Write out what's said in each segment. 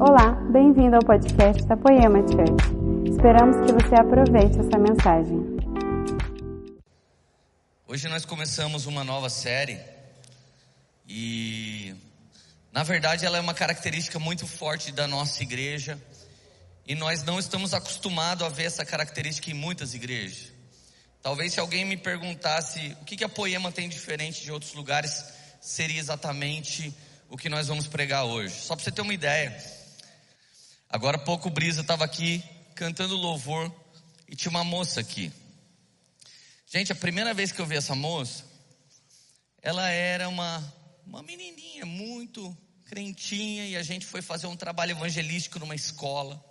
Olá, bem-vindo ao podcast da Poema Church. Esperamos que você aproveite essa mensagem. Hoje nós começamos uma nova série e, na verdade, ela é uma característica muito forte da nossa igreja e nós não estamos acostumados a ver essa característica em muitas igrejas. Talvez se alguém me perguntasse o que, que a Poema tem diferente de outros lugares, seria exatamente o que nós vamos pregar hoje. Só para você ter uma ideia. Agora há pouco o Brisa estava aqui cantando louvor e tinha uma moça aqui. Gente, a primeira vez que eu vi essa moça, ela era uma, uma menininha muito crentinha e a gente foi fazer um trabalho evangelístico numa escola.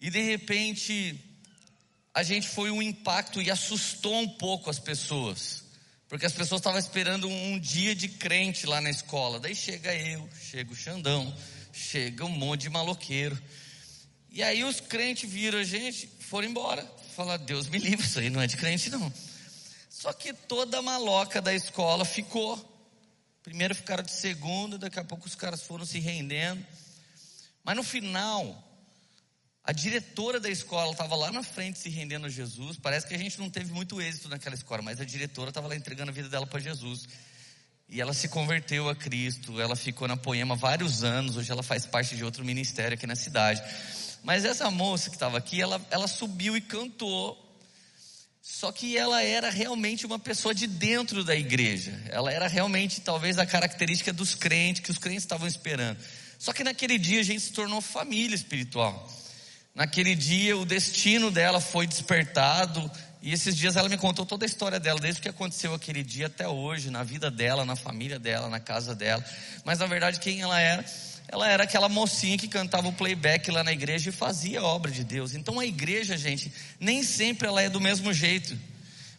E de repente, a gente foi um impacto e assustou um pouco as pessoas. Porque as pessoas estavam esperando um dia de crente lá na escola. Daí chega eu, chega o Xandão, chega um monte de maloqueiro. E aí os crentes viram a gente, foram embora. Fala, Deus me livre, isso aí não é de crente não. Só que toda a maloca da escola ficou. Primeiro ficaram de segundo, daqui a pouco os caras foram se rendendo. Mas no final, a diretora da escola estava lá na frente se rendendo a Jesus. Parece que a gente não teve muito êxito naquela escola, mas a diretora estava lá entregando a vida dela para Jesus. E ela se converteu a Cristo, ela ficou na Poema vários anos, hoje ela faz parte de outro ministério aqui na cidade. Mas essa moça que estava aqui, ela, ela subiu e cantou. Só que ela era realmente uma pessoa de dentro da igreja. Ela era realmente, talvez, a característica dos crentes, que os crentes estavam esperando. Só que naquele dia a gente se tornou família espiritual. Naquele dia o destino dela foi despertado, e esses dias ela me contou toda a história dela, desde o que aconteceu aquele dia até hoje, na vida dela, na família dela, na casa dela. Mas na verdade, quem ela era? Ela era aquela mocinha que cantava o playback lá na igreja e fazia a obra de Deus. Então a igreja, gente, nem sempre ela é do mesmo jeito.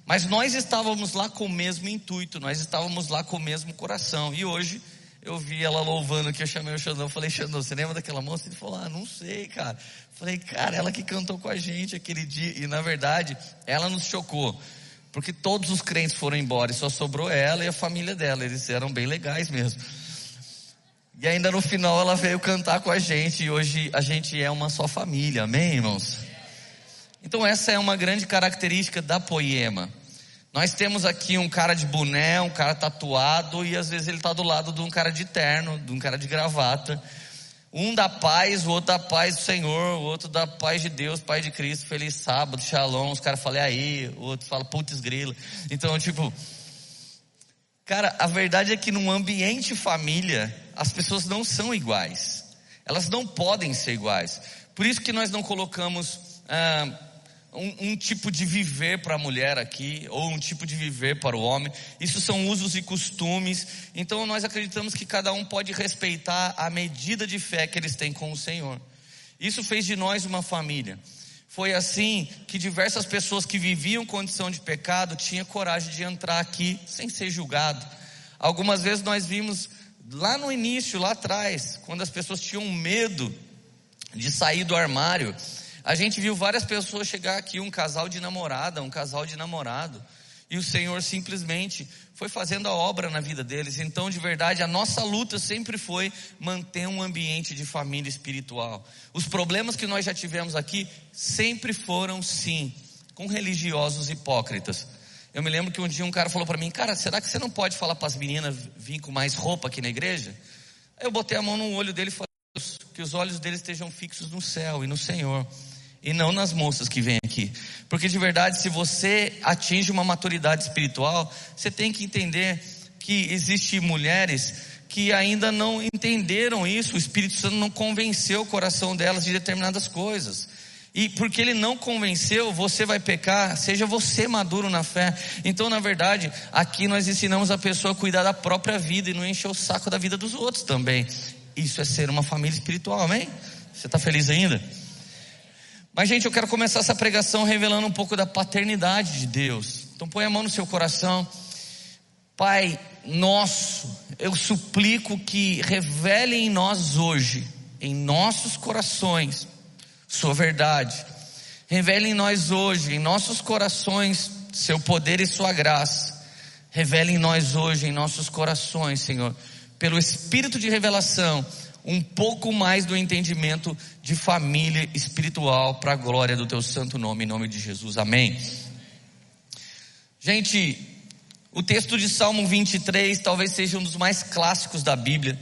Mas nós estávamos lá com o mesmo intuito, nós estávamos lá com o mesmo coração. E hoje eu vi ela louvando que eu chamei o Xandão, falei, Xandão, você lembra daquela moça? Ele falou, ah, não sei, cara. Falei, cara, ela que cantou com a gente aquele dia. E na verdade, ela nos chocou. Porque todos os crentes foram embora e só sobrou ela e a família dela. Eles eram bem legais mesmo. E ainda no final ela veio cantar com a gente e hoje a gente é uma só família, amém, irmãos? Então essa é uma grande característica da poema. Nós temos aqui um cara de boné, um cara tatuado, e às vezes ele está do lado de um cara de terno, de um cara de gravata. Um da paz, o outro da paz do Senhor, o outro da paz de Deus, Pai de Cristo, feliz sábado, shalom. Os caras falam, aí, o outro fala, putz grila. Então, tipo, cara, a verdade é que num ambiente família, as pessoas não são iguais. Elas não podem ser iguais. Por isso que nós não colocamos ah, um, um tipo de viver para a mulher aqui, ou um tipo de viver para o homem. Isso são usos e costumes. Então nós acreditamos que cada um pode respeitar a medida de fé que eles têm com o Senhor. Isso fez de nós uma família. Foi assim que diversas pessoas que viviam condição de pecado tinham coragem de entrar aqui sem ser julgado. Algumas vezes nós vimos lá no início, lá atrás, quando as pessoas tinham medo de sair do armário, a gente viu várias pessoas chegar aqui, um casal de namorada, um casal de namorado, e o Senhor simplesmente foi fazendo a obra na vida deles. Então, de verdade, a nossa luta sempre foi manter um ambiente de família espiritual. Os problemas que nós já tivemos aqui sempre foram, sim, com religiosos hipócritas. Eu me lembro que um dia um cara falou para mim: Cara, será que você não pode falar para as meninas vir com mais roupa aqui na igreja? Aí eu botei a mão no olho dele e falei: Que os olhos deles estejam fixos no céu e no Senhor e não nas moças que vêm aqui. Porque de verdade, se você atinge uma maturidade espiritual, você tem que entender que existem mulheres que ainda não entenderam isso, o Espírito Santo não convenceu o coração delas de determinadas coisas. E porque ele não convenceu, você vai pecar, seja você maduro na fé. Então, na verdade, aqui nós ensinamos a pessoa a cuidar da própria vida e não encher o saco da vida dos outros também. Isso é ser uma família espiritual, amém? Você está feliz ainda? Mas, gente, eu quero começar essa pregação revelando um pouco da paternidade de Deus. Então, põe a mão no seu coração. Pai nosso, eu suplico que revele em nós hoje, em nossos corações, Sua verdade. Revele em nós hoje, em nossos corações, Seu poder e Sua graça. Revele em nós hoje, em nossos corações, Senhor, pelo Espírito de revelação, um pouco mais do entendimento de família espiritual para a glória do teu santo nome, em nome de Jesus. Amém. Gente, o texto de Salmo 23 talvez seja um dos mais clássicos da Bíblia.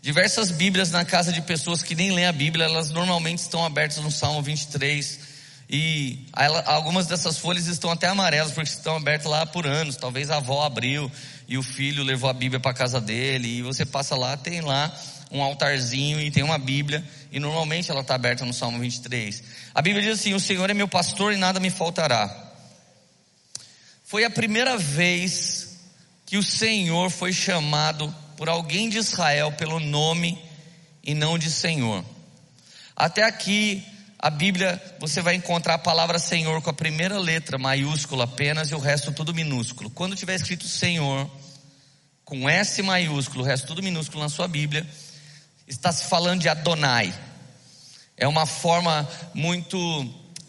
Diversas Bíblias na casa de pessoas que nem lêem a Bíblia, elas normalmente estão abertas no Salmo 23. E algumas dessas folhas estão até amarelas, porque estão abertas lá por anos. Talvez a avó abriu e o filho levou a Bíblia para casa dele. E você passa lá, tem lá um altarzinho e tem uma Bíblia. E normalmente ela está aberta no Salmo 23. A Bíblia diz assim: O Senhor é meu pastor e nada me faltará. Foi a primeira vez que o Senhor foi chamado por alguém de Israel pelo nome e não de Senhor. Até aqui a Bíblia, você vai encontrar a palavra Senhor com a primeira letra maiúscula apenas e o resto tudo minúsculo. Quando tiver escrito Senhor, com S maiúsculo, o resto tudo minúsculo na sua Bíblia, está se falando de Adonai. É uma forma muito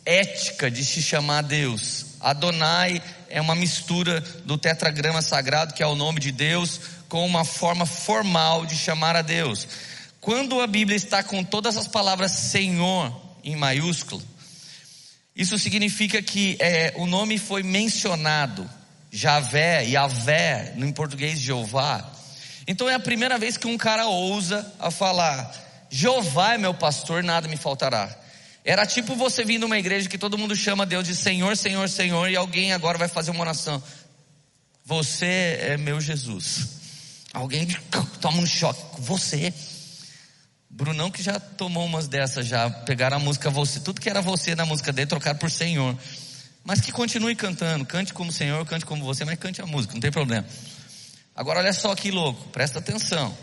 ética de se chamar Deus. Adonai é uma mistura do tetragrama sagrado, que é o nome de Deus, com uma forma formal de chamar a Deus. Quando a Bíblia está com todas as palavras Senhor em maiúsculo, isso significa que é, o nome foi mencionado, Javé, Yavé, no em português Jeová. Então é a primeira vez que um cara ousa a falar, Jeová é meu pastor, nada me faltará. Era tipo você vir numa igreja que todo mundo chama Deus de Senhor, Senhor, Senhor, e alguém agora vai fazer uma oração. Você é meu Jesus. Alguém toma um choque. Você. Brunão que já tomou umas dessas já, pegaram a música você, tudo que era você na música dele, trocaram por Senhor. Mas que continue cantando, cante como Senhor, cante como você, mas cante a música, não tem problema. Agora olha só que louco, presta atenção.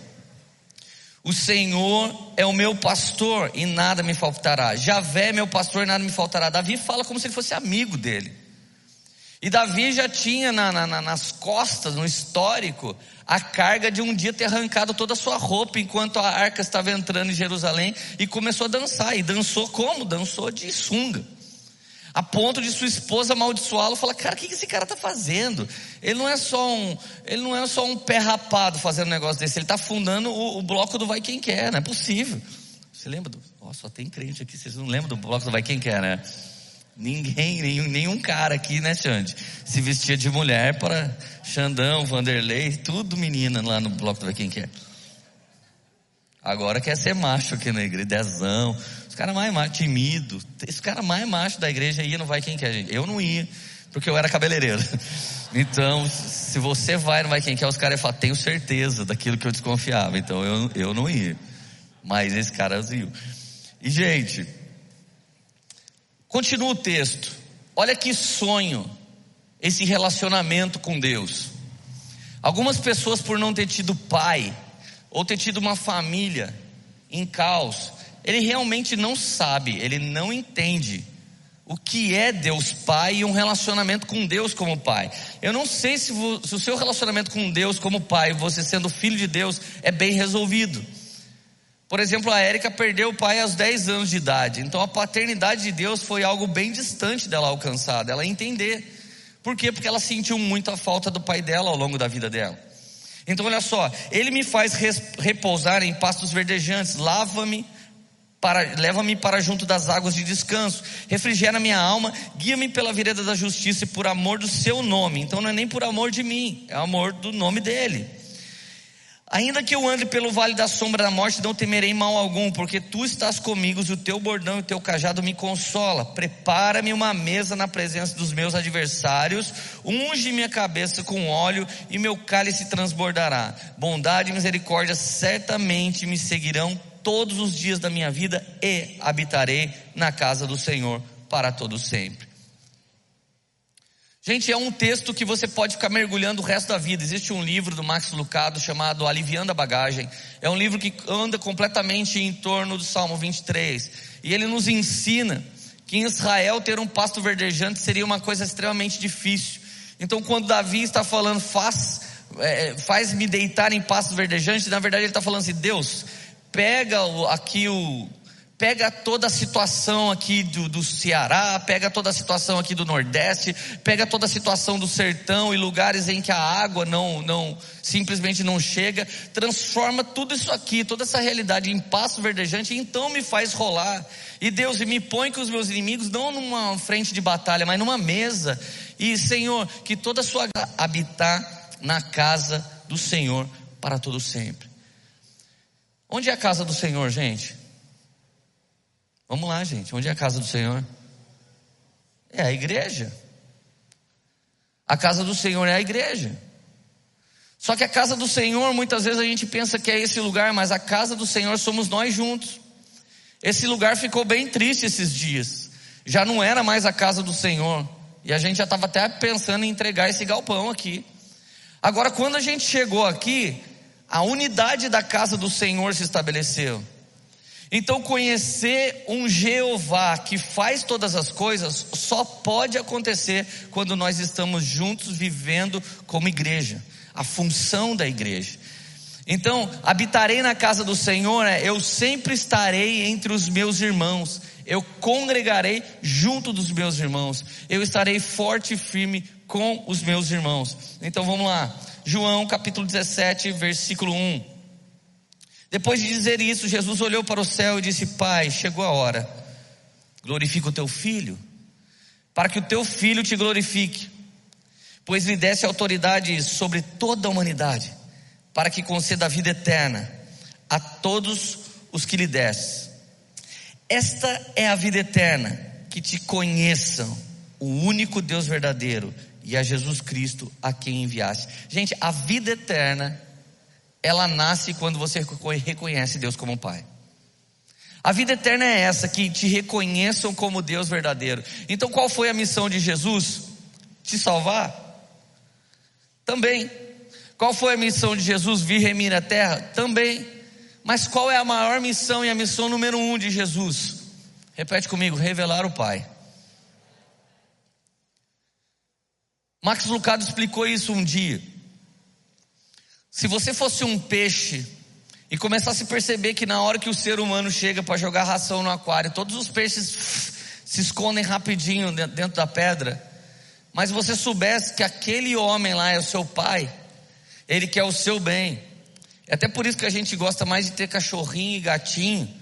O Senhor é o meu pastor e nada me faltará. Javé é meu pastor e nada me faltará. Davi fala como se ele fosse amigo dele. E Davi já tinha na, na, nas costas, no histórico, a carga de um dia ter arrancado toda a sua roupa enquanto a arca estava entrando em Jerusalém e começou a dançar. E dançou como? Dançou de sunga. A ponto de sua esposa amaldiçoá-lo, falar: "Cara, o que esse cara está fazendo? Ele não é só um, ele não é só um pé rapado fazendo um negócio desse. Ele está fundando o, o, bloco do vai quem quer. Não é possível. Você lembra do? Oh, só tem crente aqui. Vocês não lembram do bloco do vai quem quer, né? Ninguém, nenhum, nenhum cara aqui, né, Xande? Se vestia de mulher para Xandão, Vanderlei, tudo menina lá no bloco do Vai Quem Quer. Agora quer ser macho aqui na igreja, dezão. Os caras mais macho, timido. Esse cara mais macho da igreja ia, não vai quem quer, gente. Eu não ia, porque eu era cabeleireiro. Então, se você vai, não vai quem quer, os caras iam falar, tenho certeza daquilo que eu desconfiava. Então eu, eu não ia. Mas esse cara iam. E gente, Continua o texto. Olha que sonho esse relacionamento com Deus. Algumas pessoas, por não ter tido pai, ou ter tido uma família em caos, ele realmente não sabe, ele não entende o que é Deus Pai e um relacionamento com Deus como Pai. Eu não sei se, se o seu relacionamento com Deus como Pai, você sendo filho de Deus, é bem resolvido. Por exemplo, a Érica perdeu o pai aos 10 anos de idade. Então a paternidade de Deus foi algo bem distante dela alcançar, dela entender. Por quê? Porque ela sentiu muito a falta do pai dela ao longo da vida dela. Então olha só, ele me faz repousar em pastos verdejantes, lava-me leva-me para junto das águas de descanso, refrigera minha alma, guia-me pela vereda da justiça e por amor do seu nome. Então não é nem por amor de mim, é amor do nome dele. Ainda que eu ande pelo vale da sombra da morte, não temerei mal algum, porque tu estás comigo, e o teu bordão e o teu cajado me consola. Prepara-me uma mesa na presença dos meus adversários, unge minha cabeça com óleo e meu cálice transbordará. Bondade e misericórdia certamente me seguirão todos os dias da minha vida e habitarei na casa do Senhor para todo sempre. Gente, é um texto que você pode ficar mergulhando o resto da vida. Existe um livro do Max Lucado chamado Aliviando a Bagagem. É um livro que anda completamente em torno do Salmo 23. E ele nos ensina que em Israel ter um pasto verdejante seria uma coisa extremamente difícil. Então, quando Davi está falando, faz, é, faz-me deitar em pasto verdejante, na verdade ele está falando assim: Deus, pega aqui o, Pega toda a situação aqui do, do Ceará, pega toda a situação aqui do Nordeste, pega toda a situação do sertão e lugares em que a água não, não simplesmente não chega, transforma tudo isso aqui, toda essa realidade em passo verdejante, e então me faz rolar. E Deus me põe com os meus inimigos não numa frente de batalha, mas numa mesa. E Senhor, que toda a sua habitar na casa do Senhor para todo sempre. Onde é a casa do Senhor, gente? Vamos lá, gente. Onde é a casa do Senhor? É a igreja. A casa do Senhor é a igreja. Só que a casa do Senhor, muitas vezes a gente pensa que é esse lugar, mas a casa do Senhor somos nós juntos. Esse lugar ficou bem triste esses dias. Já não era mais a casa do Senhor. E a gente já estava até pensando em entregar esse galpão aqui. Agora, quando a gente chegou aqui, a unidade da casa do Senhor se estabeleceu. Então, conhecer um Jeová que faz todas as coisas só pode acontecer quando nós estamos juntos vivendo como igreja, a função da igreja. Então, habitarei na casa do Senhor, é, eu sempre estarei entre os meus irmãos, eu congregarei junto dos meus irmãos, eu estarei forte e firme com os meus irmãos. Então vamos lá, João capítulo 17, versículo 1. Depois de dizer isso, Jesus olhou para o céu e disse: Pai, chegou a hora, glorifica o teu filho, para que o teu filho te glorifique, pois lhe desse autoridade sobre toda a humanidade, para que conceda a vida eterna a todos os que lhe desse. Esta é a vida eterna, que te conheçam, o único Deus verdadeiro e a Jesus Cristo a quem enviaste. Gente, a vida eterna ela nasce quando você reconhece Deus como Pai. A vida eterna é essa, que te reconheçam como Deus verdadeiro. Então qual foi a missão de Jesus? Te salvar? Também. Qual foi a missão de Jesus? Vir remir a terra? Também. Mas qual é a maior missão e a missão número um de Jesus? Repete comigo: revelar o Pai. Max Lucado explicou isso um dia. Se você fosse um peixe e começasse a perceber que na hora que o ser humano chega para jogar ração no aquário, todos os peixes se escondem rapidinho dentro da pedra, mas você soubesse que aquele homem lá é o seu pai, ele quer o seu bem. É até por isso que a gente gosta mais de ter cachorrinho e gatinho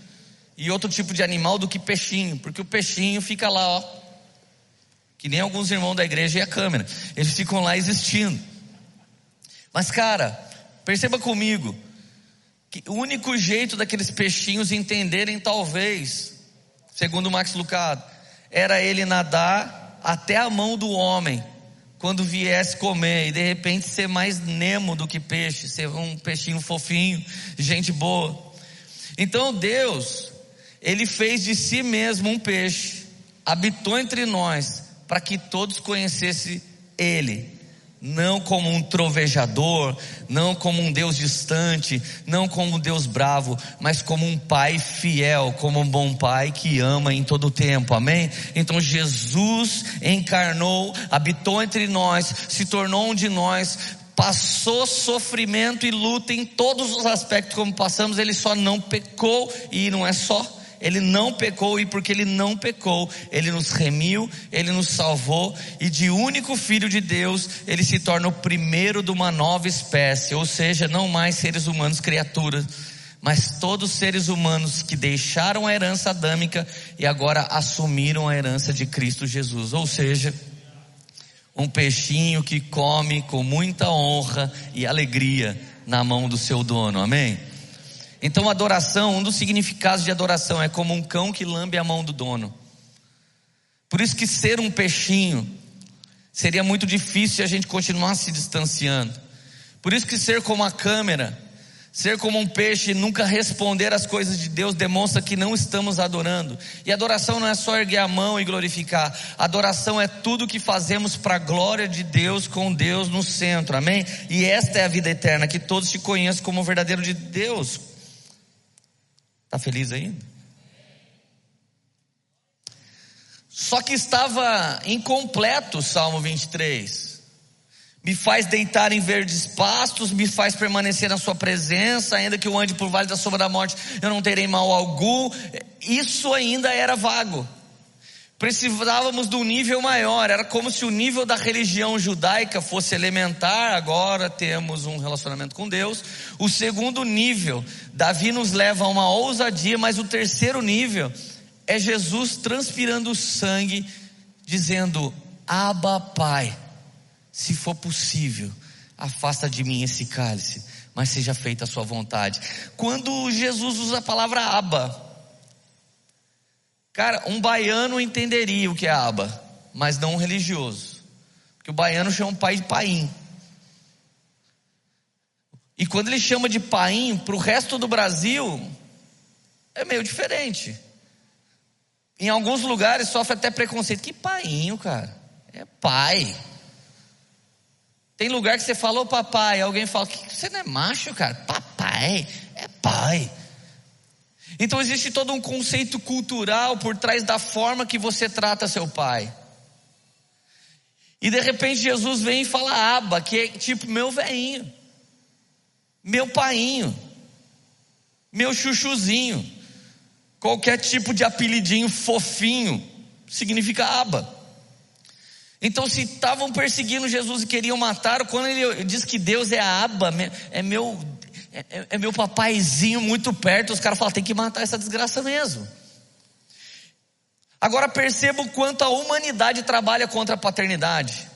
e outro tipo de animal do que peixinho, porque o peixinho fica lá, ó, que nem alguns irmãos da igreja e a câmera, eles ficam lá existindo. Mas cara, Perceba comigo que o único jeito daqueles peixinhos entenderem, talvez, segundo Max Lucado, era ele nadar até a mão do homem quando viesse comer e de repente ser mais nemo do que peixe, ser um peixinho fofinho, gente boa. Então Deus, ele fez de si mesmo um peixe, habitou entre nós para que todos conhecessem ele não como um trovejador, não como um Deus distante, não como um Deus bravo, mas como um pai fiel, como um bom pai que ama em todo o tempo, amém? Então Jesus encarnou, habitou entre nós, se tornou um de nós, passou sofrimento e luta em todos os aspectos como passamos, ele só não pecou e não é só ele não pecou e porque ele não pecou, ele nos remiu, ele nos salvou e de único filho de Deus, ele se torna o primeiro de uma nova espécie, ou seja, não mais seres humanos criaturas, mas todos seres humanos que deixaram a herança adâmica e agora assumiram a herança de Cristo Jesus, ou seja, um peixinho que come com muita honra e alegria na mão do seu dono. Amém. Então, adoração, um dos significados de adoração é como um cão que lambe a mão do dono. Por isso que ser um peixinho seria muito difícil se a gente continuar se distanciando. Por isso que ser como a câmera, ser como um peixe e nunca responder às coisas de Deus demonstra que não estamos adorando. E adoração não é só erguer a mão e glorificar. Adoração é tudo que fazemos para a glória de Deus com Deus no centro. Amém? E esta é a vida eterna, que todos te conheçam como verdadeiro de Deus, Está feliz ainda? Só que estava incompleto o Salmo 23. me faz deitar em verdes pastos, me faz permanecer na sua presença, ainda que eu ande por vale da sombra da morte, eu não terei mal algum. Isso ainda era vago. Precisávamos de um nível maior, era como se o nível da religião judaica fosse elementar, agora temos um relacionamento com Deus. O segundo nível, Davi nos leva a uma ousadia, mas o terceiro nível é Jesus transpirando sangue, dizendo: Abba, Pai se for possível, afasta de mim esse cálice, mas seja feita a sua vontade. Quando Jesus usa a palavra aba, cara, um baiano entenderia o que é aba, mas não um religioso, porque o baiano chama o pai de paim. E quando ele chama de paim, para o resto do Brasil, é meio diferente. Em alguns lugares sofre até preconceito. Que painho, cara? É pai. Tem lugar que você falou papai, alguém fala que você não é macho, cara. Papai é pai. Então existe todo um conceito cultural por trás da forma que você trata seu pai. E de repente Jesus vem e fala aba, que é tipo meu veinho, meu painho, meu chuchuzinho. Qualquer tipo de apelidinho fofinho significa aba. Então, se estavam perseguindo Jesus e queriam matar, quando ele diz que Deus é a aba, é meu, é, é meu papaizinho muito perto, os caras falam, tem que matar essa desgraça mesmo. Agora perceba o quanto a humanidade trabalha contra a paternidade.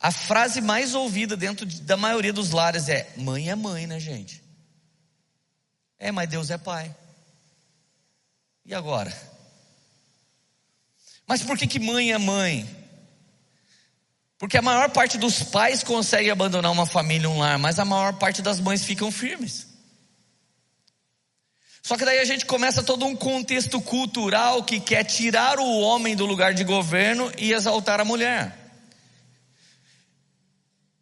A frase mais ouvida dentro da maioria dos lares é: mãe é mãe, né, gente? É, mas Deus é pai. E agora? Mas por que, que mãe é mãe? Porque a maior parte dos pais consegue abandonar uma família, um lar, mas a maior parte das mães ficam firmes. Só que daí a gente começa todo um contexto cultural que quer tirar o homem do lugar de governo e exaltar a mulher.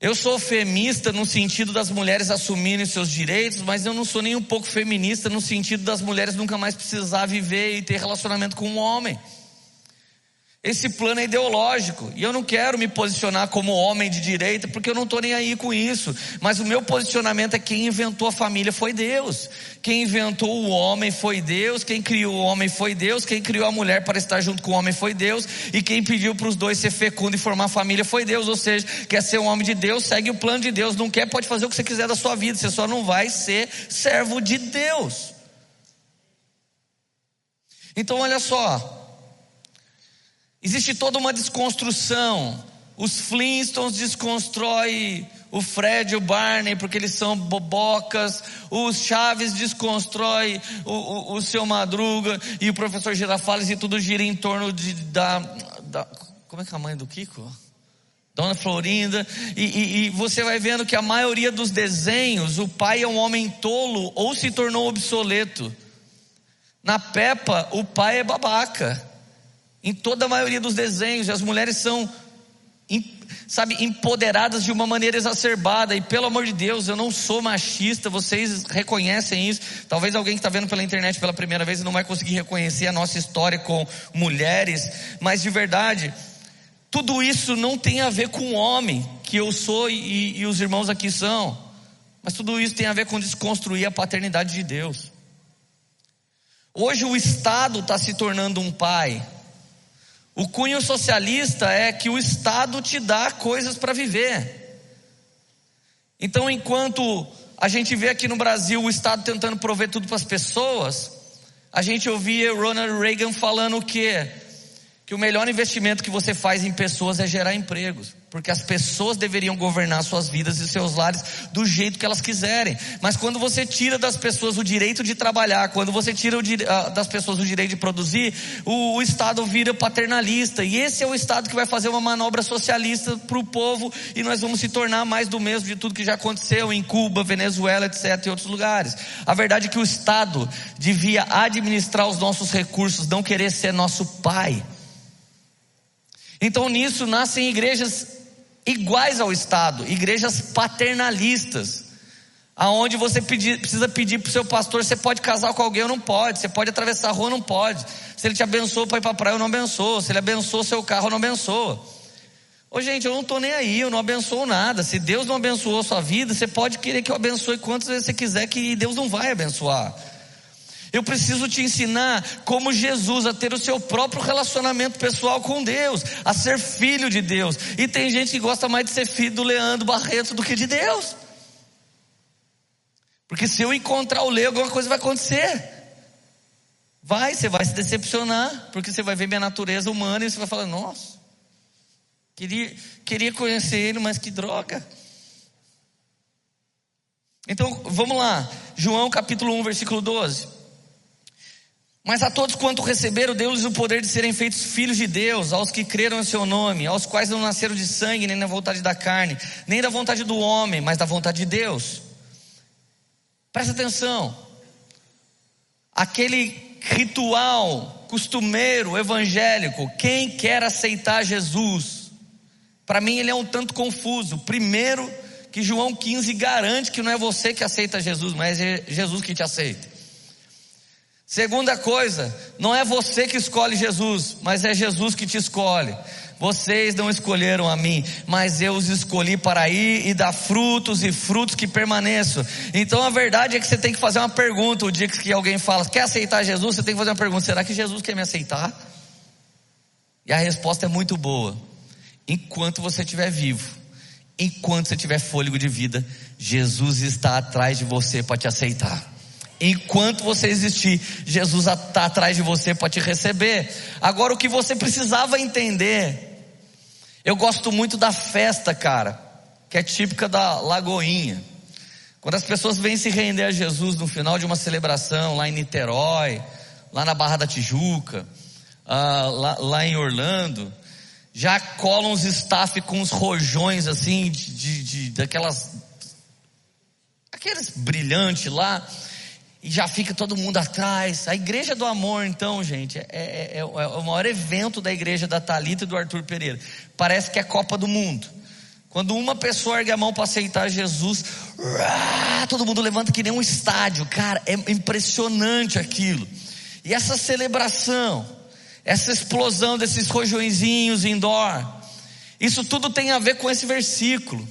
Eu sou feminista no sentido das mulheres assumirem seus direitos, mas eu não sou nem um pouco feminista no sentido das mulheres nunca mais precisar viver e ter relacionamento com um homem. Esse plano é ideológico e eu não quero me posicionar como homem de direita porque eu não estou nem aí com isso. Mas o meu posicionamento é quem inventou a família foi Deus. Quem inventou o homem foi Deus. Quem criou o homem foi Deus. Quem criou a mulher para estar junto com o homem foi Deus. E quem pediu para os dois ser fecundo e formar família foi Deus. Ou seja, quer ser um homem de Deus, segue o plano de Deus. Não quer, pode fazer o que você quiser da sua vida. Você só não vai ser servo de Deus. Então, olha só. Existe toda uma desconstrução. Os Flintstones desconstrói o Fred e o Barney porque eles são bobocas. Os Chaves desconstrói o, o, o seu Madruga e o professor Girafales e tudo gira em torno de, da, da como é que é a mãe do Kiko? Dona Florinda, e, e, e, você vai vendo que a maioria dos desenhos, o pai é um homem tolo ou se tornou obsoleto. Na Peppa, o pai é babaca. Em toda a maioria dos desenhos, as mulheres são, sabe, empoderadas de uma maneira exacerbada. E pelo amor de Deus, eu não sou machista, vocês reconhecem isso. Talvez alguém que está vendo pela internet pela primeira vez não vai conseguir reconhecer a nossa história com mulheres, mas de verdade, tudo isso não tem a ver com o homem que eu sou e, e os irmãos aqui são, mas tudo isso tem a ver com desconstruir a paternidade de Deus. Hoje o Estado está se tornando um pai. O cunho socialista é que o Estado te dá coisas para viver. Então, enquanto a gente vê aqui no Brasil o Estado tentando prover tudo para as pessoas, a gente ouvia Ronald Reagan falando que que o melhor investimento que você faz em pessoas é gerar empregos, porque as pessoas deveriam governar suas vidas e seus lares do jeito que elas quiserem. Mas quando você tira das pessoas o direito de trabalhar, quando você tira o, das pessoas o direito de produzir, o, o Estado vira paternalista. E esse é o Estado que vai fazer uma manobra socialista para o povo e nós vamos se tornar mais do mesmo de tudo que já aconteceu em Cuba, Venezuela, etc. e outros lugares. A verdade é que o Estado devia administrar os nossos recursos, não querer ser nosso pai. Então nisso nascem igrejas iguais ao Estado, igrejas paternalistas, aonde você pedir, precisa pedir para o seu pastor, você pode casar com alguém ou não pode, você pode atravessar a rua ou não pode, se ele te abençoa para ir para a praia ou não abençoa, se ele abençoa seu carro ou não abençoa. Ô gente, eu não estou nem aí, eu não abençoo nada. Se Deus não abençoou a sua vida, você pode querer que eu abençoe quantas vezes você quiser, que Deus não vai abençoar. Eu preciso te ensinar como Jesus a ter o seu próprio relacionamento pessoal com Deus, a ser filho de Deus. E tem gente que gosta mais de ser filho do Leandro Barreto do que de Deus. Porque se eu encontrar o Leo, alguma coisa vai acontecer. Vai, você vai se decepcionar, porque você vai ver minha natureza humana e você vai falar: nossa, queria, queria conhecer ele, mas que droga. Então, vamos lá, João capítulo 1, versículo 12. Mas a todos quanto receberam, deu-lhes o poder de serem feitos filhos de Deus, aos que creram em seu nome, aos quais não nasceram de sangue, nem da vontade da carne, nem da vontade do homem, mas da vontade de Deus. Presta atenção. Aquele ritual costumeiro evangélico, quem quer aceitar Jesus, para mim ele é um tanto confuso. Primeiro, que João 15 garante que não é você que aceita Jesus, mas é Jesus que te aceita. Segunda coisa, não é você que escolhe Jesus, mas é Jesus que te escolhe. Vocês não escolheram a mim, mas eu os escolhi para ir e dar frutos e frutos que permaneçam. Então a verdade é que você tem que fazer uma pergunta. O dia que alguém fala, quer aceitar Jesus? Você tem que fazer uma pergunta: será que Jesus quer me aceitar? E a resposta é muito boa. Enquanto você estiver vivo, enquanto você tiver fôlego de vida, Jesus está atrás de você para te aceitar. Enquanto você existir, Jesus está atrás de você para te receber. Agora, o que você precisava entender, eu gosto muito da festa, cara, que é típica da Lagoinha. Quando as pessoas vêm se render a Jesus no final de uma celebração lá em Niterói, lá na Barra da Tijuca, uh, lá, lá, em Orlando, já colam os staff com os rojões assim, de, de, de daquelas, aqueles brilhantes lá e já fica todo mundo atrás. A igreja do amor, então, gente, é, é, é, é o maior evento da igreja da Talita e do Arthur Pereira. Parece que é Copa do Mundo. Quando uma pessoa ergue a mão para aceitar Jesus, todo mundo levanta que nem um estádio. Cara, é impressionante aquilo. E essa celebração, essa explosão desses rojõezinhos indoor, isso tudo tem a ver com esse versículo.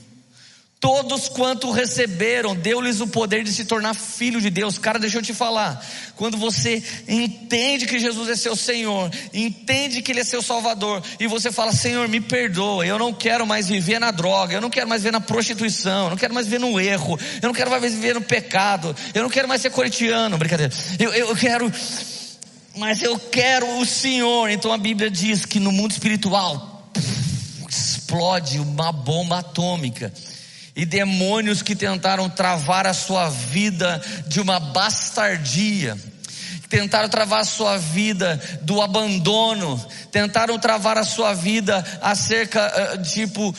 Todos quanto receberam, deu-lhes o poder de se tornar filho de Deus. Cara, deixa eu te falar. Quando você entende que Jesus é seu Senhor, entende que Ele é seu Salvador, e você fala: Senhor, me perdoa, eu não quero mais viver na droga, eu não quero mais viver na prostituição, eu não quero mais viver no erro, eu não quero mais viver no pecado, eu não quero mais ser corintiano, brincadeira. Eu, eu quero, mas eu quero o Senhor. Então a Bíblia diz que no mundo espiritual explode uma bomba atômica e demônios que tentaram travar a sua vida de uma bastardia, tentaram travar a sua vida do abandono, tentaram travar a sua vida acerca, eh, tipo,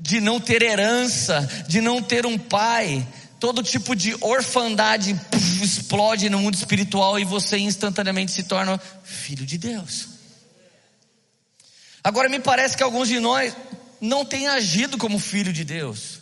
de não ter herança, de não ter um pai, todo tipo de orfandade explode no mundo espiritual e você instantaneamente se torna filho de Deus. Agora me parece que alguns de nós não têm agido como filho de Deus.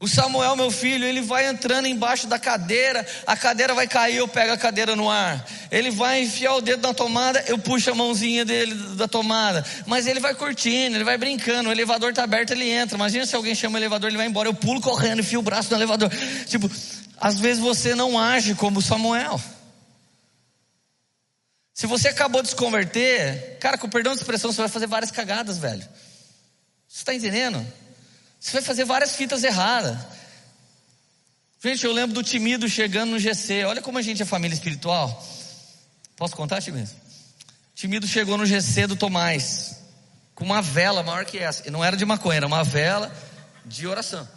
O Samuel, meu filho, ele vai entrando embaixo da cadeira, a cadeira vai cair, eu pego a cadeira no ar. Ele vai enfiar o dedo na tomada, eu puxo a mãozinha dele da tomada. Mas ele vai curtindo, ele vai brincando, o elevador está aberto, ele entra. Imagina se alguém chama o elevador, ele vai embora. Eu pulo correndo, enfio o braço no elevador. Tipo, às vezes você não age como Samuel. Se você acabou de se converter, cara, com perdão de expressão, você vai fazer várias cagadas, velho. Você está entendendo? Você vai fazer várias fitas erradas. Gente, eu lembro do Timido chegando no GC. Olha como a gente é família espiritual. Posso contar, Timido? Timido chegou no GC do Tomás com uma vela maior que essa. E não era de maconha, era uma vela de oração.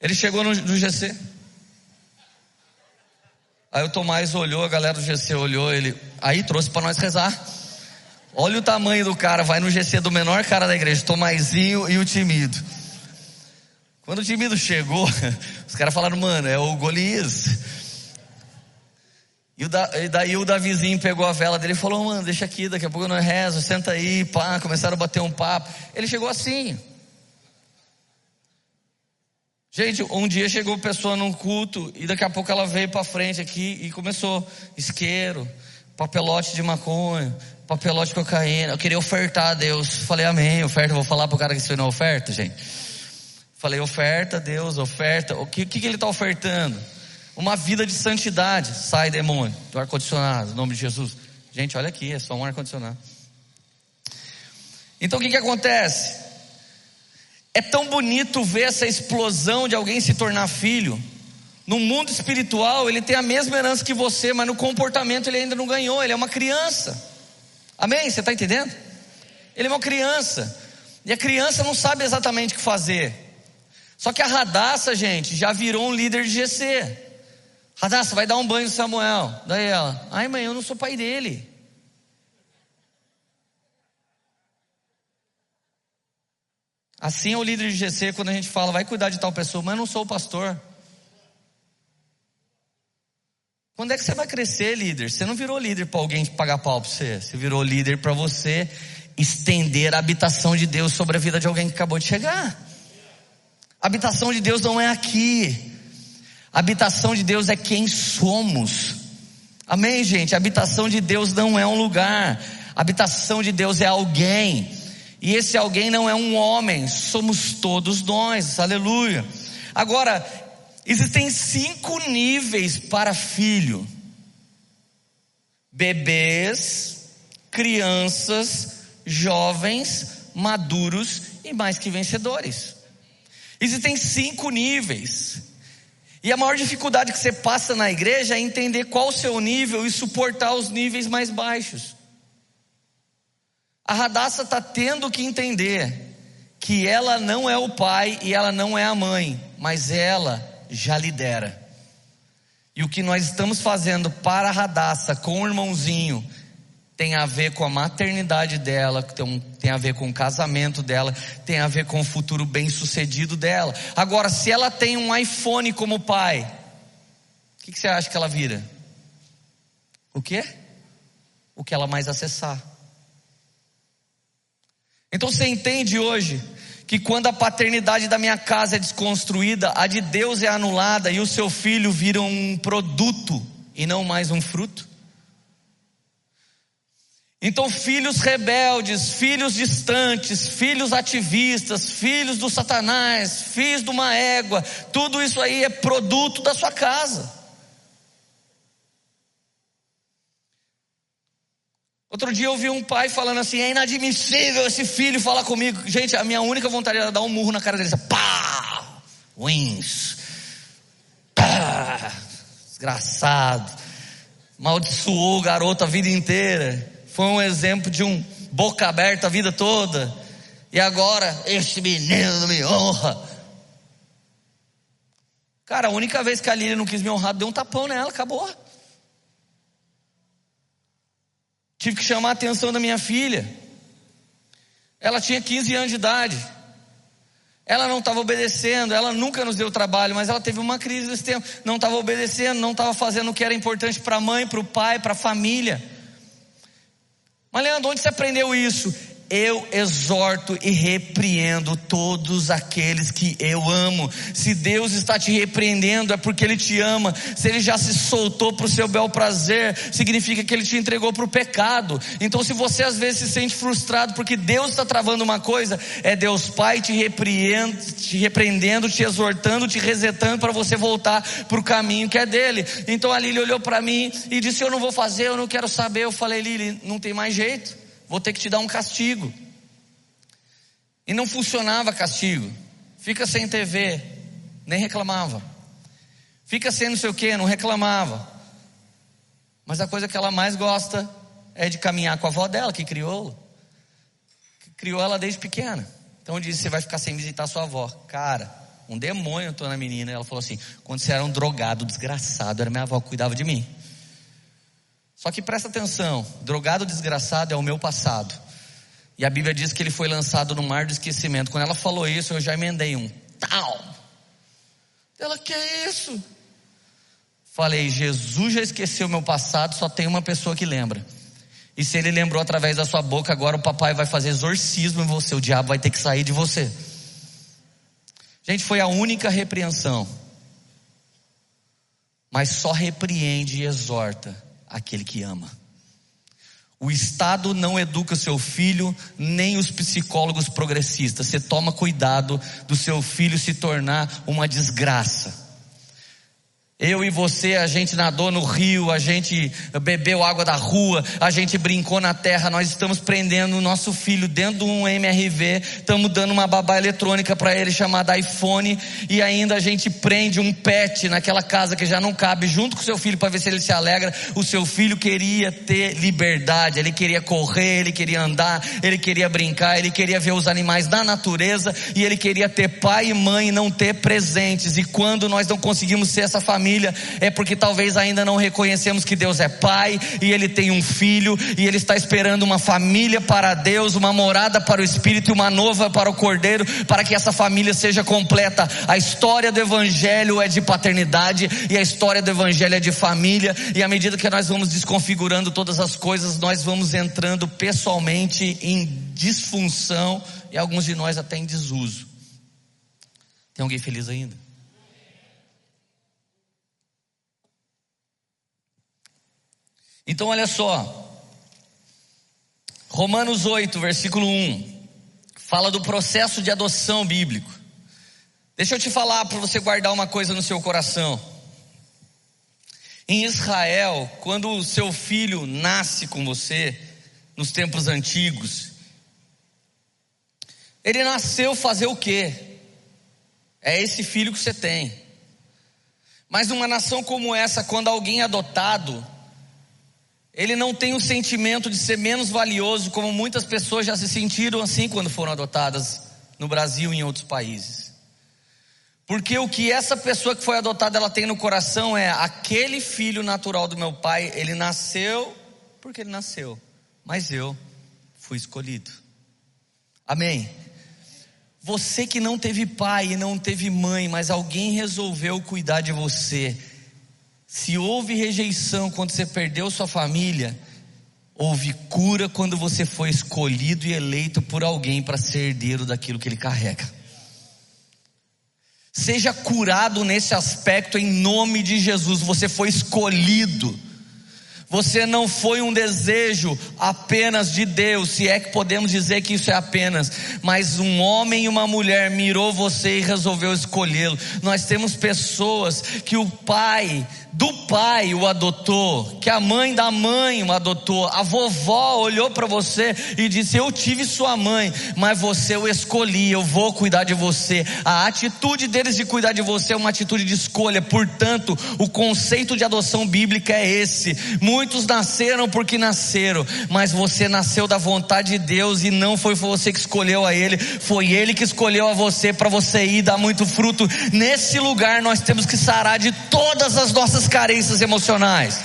Ele chegou no, no GC. Aí o Tomás olhou, a galera do GC olhou, ele aí trouxe para nós rezar. Olha o tamanho do cara, vai no GC do menor cara da igreja, Tomaizinho e o Timido. Quando o Timido chegou, os caras falaram, mano, é o Golias. E, e, daí o Davizinho pegou a vela dele e falou, mano, deixa aqui, daqui a pouco eu não rezo, senta aí, pá, começaram a bater um papo. Ele chegou assim. Gente, um dia chegou pessoa num culto e daqui a pouco ela veio para frente aqui e começou isqueiro, papelote de maconha, papelote de cocaína. Eu queria ofertar a Deus. Falei, amém, oferta. Vou falar pro cara que isso é oferta, gente. Falei, oferta, Deus, oferta. O que, que, que ele está ofertando? Uma vida de santidade. Sai, demônio, do ar-condicionado, em nome de Jesus. Gente, olha aqui, é só um ar-condicionado. Então o que, que acontece? É tão bonito ver essa explosão de alguém se tornar filho. No mundo espiritual, ele tem a mesma herança que você, mas no comportamento ele ainda não ganhou, ele é uma criança. Amém? Você está entendendo? Ele é uma criança. E a criança não sabe exatamente o que fazer. Só que a Radassa, gente, já virou um líder de GC. Radassa, vai dar um banho no Samuel. Daí ela, ai mãe, eu não sou pai dele. Assim é o líder de GC quando a gente fala, vai cuidar de tal pessoa, mas eu não sou o pastor. Quando é que você vai crescer, líder? Você não virou líder para alguém pagar pau para você. Você virou líder para você estender a habitação de Deus sobre a vida de alguém que acabou de chegar. A habitação de Deus não é aqui. A habitação de Deus é quem somos. Amém, gente? A habitação de Deus não é um lugar. A habitação de Deus é alguém. E esse alguém não é um homem, somos todos nós. Aleluia. Agora, Existem cinco níveis para filho: bebês, crianças, jovens, maduros e mais que vencedores. Existem cinco níveis. E a maior dificuldade que você passa na igreja é entender qual o seu nível e suportar os níveis mais baixos. A Radassa está tendo que entender que ela não é o pai e ela não é a mãe, mas ela já lidera. E o que nós estamos fazendo para a Radassa com o irmãozinho tem a ver com a maternidade dela, tem, tem a ver com o casamento dela, tem a ver com o futuro bem sucedido dela. Agora, se ela tem um iPhone como pai, o que, que você acha que ela vira? O quê? O que ela mais acessar. Então você entende hoje que quando a paternidade da minha casa é desconstruída, a de Deus é anulada e o seu filho vira um produto e não mais um fruto? Então, filhos rebeldes, filhos distantes, filhos ativistas, filhos do Satanás, filhos de uma égua, tudo isso aí é produto da sua casa. Outro dia eu vi um pai falando assim: é inadmissível esse filho falar comigo. Gente, a minha única vontade era dar um murro na cara dele. Pá! Wins. Pá! Desgraçado. Maldiçoou o garoto a vida inteira. Foi um exemplo de um boca aberta a vida toda. E agora, este menino não me honra. Cara, a única vez que a Lília não quis me honrar, deu um tapão nela, acabou. Tive que chamar a atenção da minha filha. Ela tinha 15 anos de idade. Ela não estava obedecendo, ela nunca nos deu trabalho, mas ela teve uma crise desse tempo. Não estava obedecendo, não estava fazendo o que era importante para a mãe, para o pai, para a família. Mas Leandro, onde você aprendeu isso? Eu exorto e repreendo todos aqueles que eu amo. Se Deus está te repreendendo, é porque Ele te ama. Se Ele já se soltou para o seu bel prazer, significa que Ele te entregou para o pecado. Então, se você às vezes se sente frustrado porque Deus está travando uma coisa, é Deus Pai te repreendendo, te repreendendo, te exortando, te resetando para você voltar para o caminho que é dele. Então a Lili olhou para mim e disse: Eu não vou fazer, eu não quero saber. Eu falei: Lili, não tem mais jeito vou ter que te dar um castigo. E não funcionava castigo. Fica sem TV, nem reclamava. Fica sem não sei o que, não reclamava. Mas a coisa que ela mais gosta é de caminhar com a avó dela, que criou. Que criou ela desde pequena. Então disse: Você vai ficar sem visitar sua avó. Cara, um demônio entrou na menina. Ela falou assim: Quando você era um drogado, desgraçado, era minha avó que cuidava de mim. Só que presta atenção: drogado desgraçado é o meu passado. E a Bíblia diz que ele foi lançado no mar do esquecimento. Quando ela falou isso, eu já emendei um tal. Ela, que é isso? Falei, Jesus já esqueceu meu passado, só tem uma pessoa que lembra. E se ele lembrou através da sua boca, agora o papai vai fazer exorcismo em você, o diabo vai ter que sair de você. Gente, foi a única repreensão. Mas só repreende e exorta aquele que ama. O Estado não educa seu filho, nem os psicólogos progressistas. Você toma cuidado do seu filho se tornar uma desgraça. Eu e você, a gente nadou no rio, a gente bebeu água da rua, a gente brincou na terra, nós estamos prendendo o nosso filho dentro de um MRV, estamos dando uma babá eletrônica para ele chamada iPhone e ainda a gente prende um pet naquela casa que já não cabe junto com o seu filho para ver se ele se alegra. O seu filho queria ter liberdade, ele queria correr, ele queria andar, ele queria brincar, ele queria ver os animais na natureza e ele queria ter pai e mãe e não ter presentes. E quando nós não conseguimos ser essa família, família, é porque talvez ainda não reconhecemos que Deus é Pai e Ele tem um filho e Ele está esperando uma família para Deus, uma morada para o Espírito e uma nova para o Cordeiro, para que essa família seja completa. A história do Evangelho é de paternidade e a história do Evangelho é de família, e à medida que nós vamos desconfigurando todas as coisas, nós vamos entrando pessoalmente em disfunção e alguns de nós até em desuso. Tem alguém feliz ainda? Então olha só. Romanos 8, versículo 1, fala do processo de adoção bíblico. Deixa eu te falar para você guardar uma coisa no seu coração. Em Israel, quando o seu filho nasce com você, nos tempos antigos, ele nasceu fazer o quê? É esse filho que você tem. Mas numa nação como essa, quando alguém é adotado, ele não tem o sentimento de ser menos valioso, como muitas pessoas já se sentiram assim quando foram adotadas no Brasil e em outros países. Porque o que essa pessoa que foi adotada ela tem no coração é aquele filho natural do meu pai, ele nasceu porque ele nasceu, mas eu fui escolhido. Amém. Você que não teve pai e não teve mãe, mas alguém resolveu cuidar de você se houve rejeição quando você perdeu sua família, houve cura quando você foi escolhido e eleito por alguém para ser herdeiro daquilo que ele carrega. Seja curado nesse aspecto em nome de Jesus. Você foi escolhido. Você não foi um desejo apenas de Deus, se é que podemos dizer que isso é apenas, mas um homem e uma mulher mirou você e resolveu escolhê-lo. Nós temos pessoas que o pai do pai o adotou, que a mãe da mãe o adotou, a vovó olhou para você e disse: Eu tive sua mãe, mas você eu escolhi, eu vou cuidar de você. A atitude deles de cuidar de você é uma atitude de escolha, portanto, o conceito de adoção bíblica é esse. Muitos nasceram porque nasceram, mas você nasceu da vontade de Deus e não foi você que escolheu a Ele, foi Ele que escolheu a você para você ir dar muito fruto. Nesse lugar nós temos que sarar de todas as nossas carências emocionais.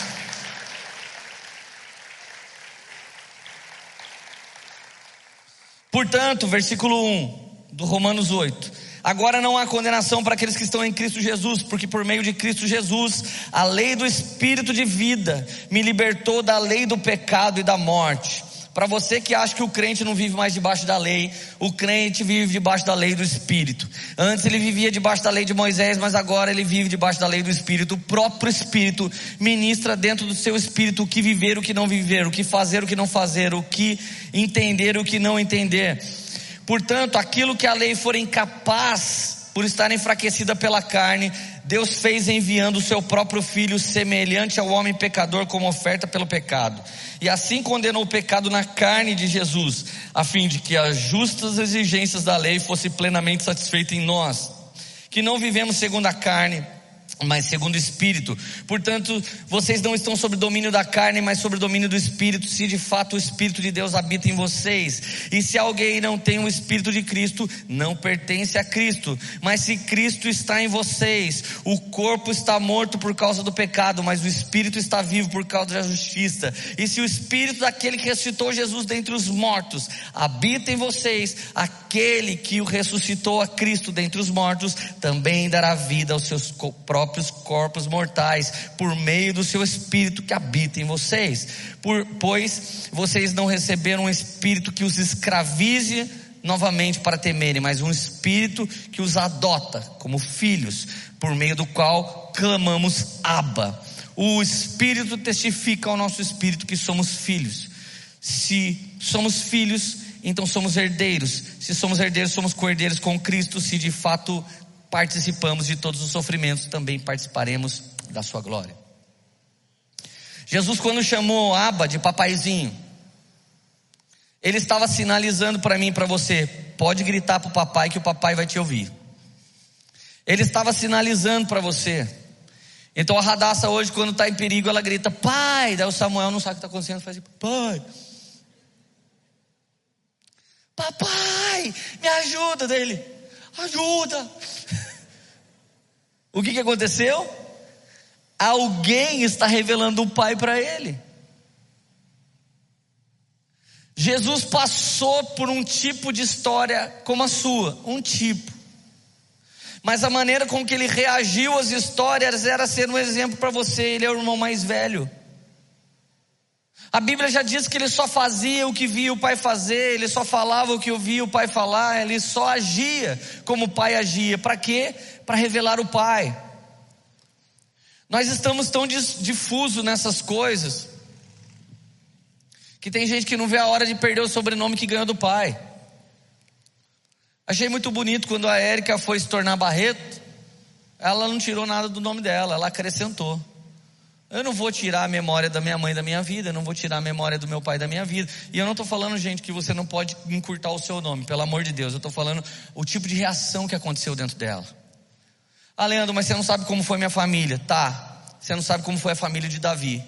Portanto, versículo 1 do Romanos 8. Agora não há condenação para aqueles que estão em Cristo Jesus, porque por meio de Cristo Jesus, a lei do Espírito de vida me libertou da lei do pecado e da morte. Para você que acha que o crente não vive mais debaixo da lei, o crente vive debaixo da lei do Espírito. Antes ele vivia debaixo da lei de Moisés, mas agora ele vive debaixo da lei do Espírito. O próprio Espírito ministra dentro do seu espírito o que viver, o que não viver, o que fazer, o que não fazer, o que entender, o que não entender. Portanto, aquilo que a lei for incapaz por estar enfraquecida pela carne, Deus fez enviando o seu próprio filho semelhante ao homem pecador como oferta pelo pecado. E assim condenou o pecado na carne de Jesus, a fim de que as justas exigências da lei fossem plenamente satisfeitas em nós, que não vivemos segundo a carne, mas segundo o Espírito. Portanto, vocês não estão sob domínio da carne, mas sob domínio do Espírito, se de fato o Espírito de Deus habita em vocês. E se alguém não tem o Espírito de Cristo, não pertence a Cristo. Mas se Cristo está em vocês, o corpo está morto por causa do pecado, mas o Espírito está vivo por causa da justiça. E se o Espírito daquele que ressuscitou Jesus dentre os mortos habita em vocês, aquele que o ressuscitou a Cristo dentre os mortos, também dará vida aos seus próprios próprios corpos mortais, por meio do seu espírito que habita em vocês. Por, pois vocês não receberam um espírito que os escravize novamente para temerem, mas um espírito que os adota como filhos, por meio do qual clamamos Abba. O espírito testifica ao nosso espírito que somos filhos. Se somos filhos, então somos herdeiros. Se somos herdeiros, somos co-herdeiros com Cristo. Se de fato participamos de todos os sofrimentos, também participaremos da sua glória. Jesus, quando chamou Aba de papaizinho, ele estava sinalizando para mim e para você: pode gritar para o papai que o papai vai te ouvir. Ele estava sinalizando para você. Então a Radassa hoje, quando está em perigo, ela grita, pai. Daí o Samuel não sabe o que está acontecendo, faz assim, pai. Papai, me ajuda dele. Ajuda. O que, que aconteceu? Alguém está revelando o Pai para ele. Jesus passou por um tipo de história como a sua, um tipo. Mas a maneira com que ele reagiu às histórias era ser um exemplo para você. Ele é o irmão mais velho. A Bíblia já diz que ele só fazia o que via o pai fazer, ele só falava o que ouvia o pai falar, ele só agia como o pai agia. Para quê? Para revelar o pai. Nós estamos tão difuso nessas coisas que tem gente que não vê a hora de perder o sobrenome que ganhou do pai. Achei muito bonito quando a Érica foi se tornar Barreto, ela não tirou nada do nome dela, ela acrescentou. Eu não vou tirar a memória da minha mãe da minha vida, eu não vou tirar a memória do meu pai da minha vida. E eu não estou falando, gente, que você não pode encurtar o seu nome, pelo amor de Deus. Eu estou falando o tipo de reação que aconteceu dentro dela. Ah, Leandro, mas você não sabe como foi minha família. Tá, você não sabe como foi a família de Davi.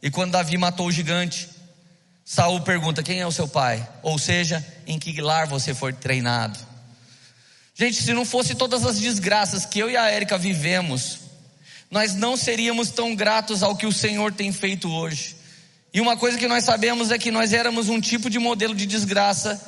E quando Davi matou o gigante, Saul pergunta: quem é o seu pai? Ou seja, em que lar você foi treinado? Gente, se não fosse todas as desgraças que eu e a Érica vivemos, nós não seríamos tão gratos ao que o Senhor tem feito hoje. E uma coisa que nós sabemos é que nós éramos um tipo de modelo de desgraça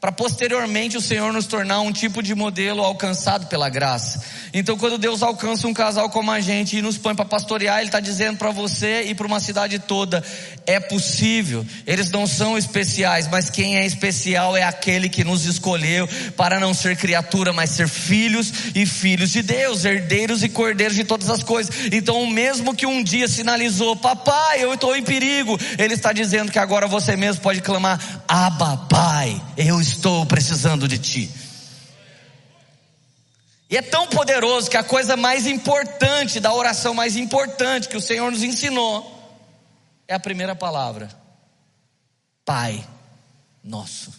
para posteriormente o Senhor nos tornar um tipo de modelo alcançado pela graça. Então, quando Deus alcança um casal como a gente e nos põe para pastorear, Ele está dizendo para você e para uma cidade toda: é possível. Eles não são especiais, mas quem é especial é aquele que nos escolheu para não ser criatura, mas ser filhos e filhos de Deus, herdeiros e cordeiros de todas as coisas. Então, mesmo que um dia sinalizou, papai, eu estou em perigo, Ele está dizendo que agora você mesmo pode clamar, Abba, Pai, eu estou precisando de ti. E é tão poderoso que a coisa mais importante, da oração mais importante que o Senhor nos ensinou, é a primeira palavra: Pai Nosso.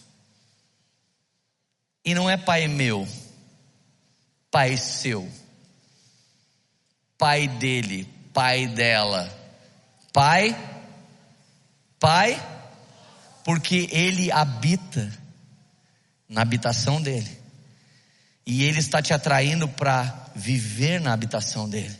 E não é Pai meu, Pai seu, Pai dele, Pai dela, Pai, Pai, porque Ele habita na habitação dele. E ele está te atraindo para viver na habitação dele.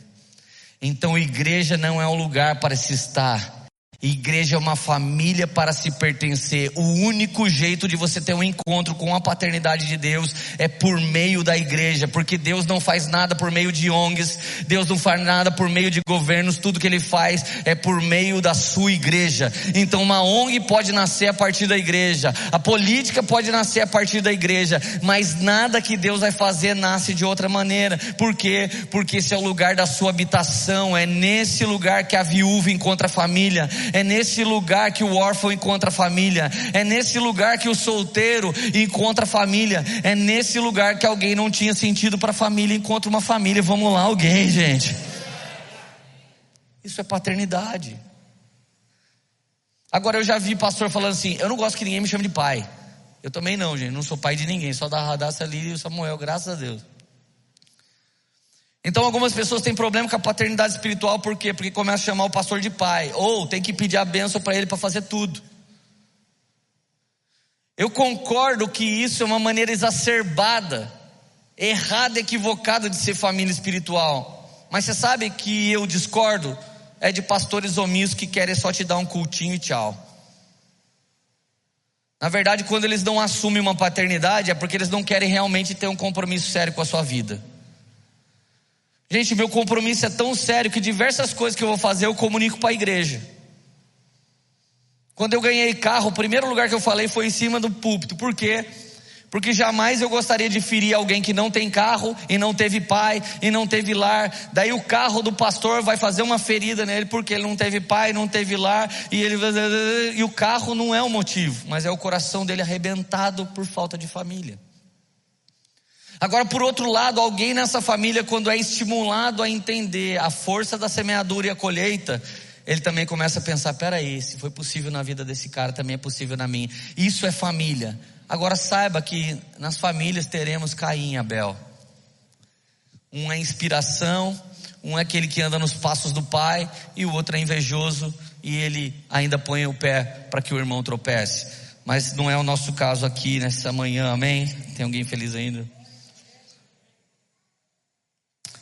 Então, igreja não é um lugar para se estar, Igreja é uma família para se pertencer. O único jeito de você ter um encontro com a paternidade de Deus é por meio da igreja, porque Deus não faz nada por meio de ONGs, Deus não faz nada por meio de governos, tudo que ele faz é por meio da sua igreja. Então uma ONG pode nascer a partir da igreja, a política pode nascer a partir da igreja, mas nada que Deus vai fazer nasce de outra maneira. Por quê? Porque esse é o lugar da sua habitação, é nesse lugar que a viúva encontra a família é nesse lugar que o órfão encontra família. É nesse lugar que o solteiro encontra família. É nesse lugar que alguém não tinha sentido para a família encontra uma família. Vamos lá, alguém, gente. Isso é paternidade. Agora eu já vi pastor falando assim: eu não gosto que ninguém me chame de pai. Eu também não, gente. Não sou pai de ninguém, só da Radassa ali e o Samuel, graças a Deus. Então algumas pessoas têm problema com a paternidade espiritual, por quê? Porque começa a chamar o pastor de pai, ou tem que pedir a benção para ele para fazer tudo. Eu concordo que isso é uma maneira exacerbada, errada, equivocada de ser família espiritual. Mas você sabe que eu discordo é de pastores omissos que querem só te dar um cultinho e tchau. Na verdade, quando eles não assumem uma paternidade, é porque eles não querem realmente ter um compromisso sério com a sua vida. Gente, meu compromisso é tão sério que diversas coisas que eu vou fazer eu comunico para a igreja. Quando eu ganhei carro, o primeiro lugar que eu falei foi em cima do púlpito. Por quê? Porque jamais eu gostaria de ferir alguém que não tem carro e não teve pai e não teve lar. Daí o carro do pastor vai fazer uma ferida nele porque ele não teve pai, não teve lar e ele e o carro não é o motivo, mas é o coração dele arrebentado por falta de família. Agora, por outro lado, alguém nessa família, quando é estimulado a entender a força da semeadura e a colheita, ele também começa a pensar: peraí, se foi possível na vida desse cara, também é possível na minha. Isso é família. Agora saiba que nas famílias teremos Caim e Abel. Um é inspiração, um é aquele que anda nos passos do pai, e o outro é invejoso e ele ainda põe o pé para que o irmão tropece. Mas não é o nosso caso aqui nessa manhã, amém? Tem alguém feliz ainda?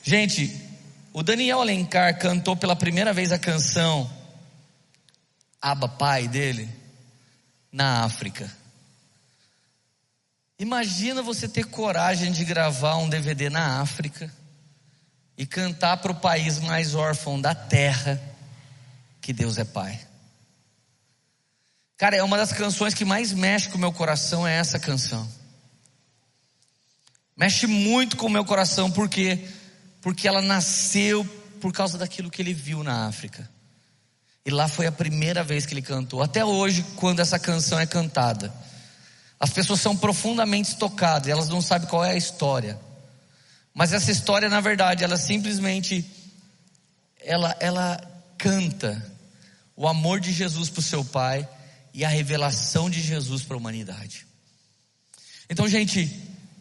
Gente, o Daniel Alencar cantou pela primeira vez a canção Aba Pai dele na África. Imagina você ter coragem de gravar um DVD na África e cantar para o país mais órfão da terra que Deus é Pai. Cara, é uma das canções que mais mexe com o meu coração é essa canção. Mexe muito com o meu coração porque porque ela nasceu por causa daquilo que ele viu na África. E lá foi a primeira vez que ele cantou. Até hoje, quando essa canção é cantada, as pessoas são profundamente tocadas, elas não sabem qual é a história. Mas essa história, na verdade, ela simplesmente ela ela canta o amor de Jesus para o seu pai e a revelação de Jesus para a humanidade. Então, gente,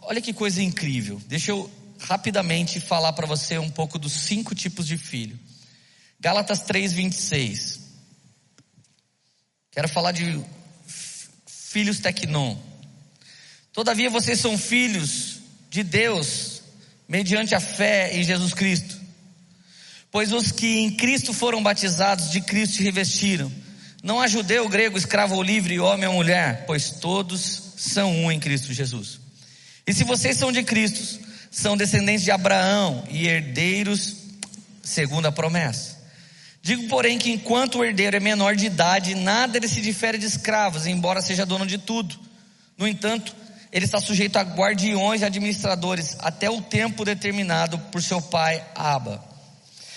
olha que coisa incrível. Deixa eu rapidamente falar para você um pouco dos cinco tipos de filho. Gálatas 3:26. Quero falar de filhos tecnon. Todavia vocês são filhos de Deus mediante a fé em Jesus Cristo. Pois os que em Cristo foram batizados, de Cristo se revestiram. Não há judeu, grego, escravo ou livre, homem ou mulher, pois todos são um em Cristo Jesus. E se vocês são de Cristo, são descendentes de Abraão e herdeiros segundo a promessa. Digo, porém, que enquanto o herdeiro é menor de idade, nada ele se difere de escravos, embora seja dono de tudo. No entanto, ele está sujeito a guardiões e administradores até o tempo determinado por seu pai Aba.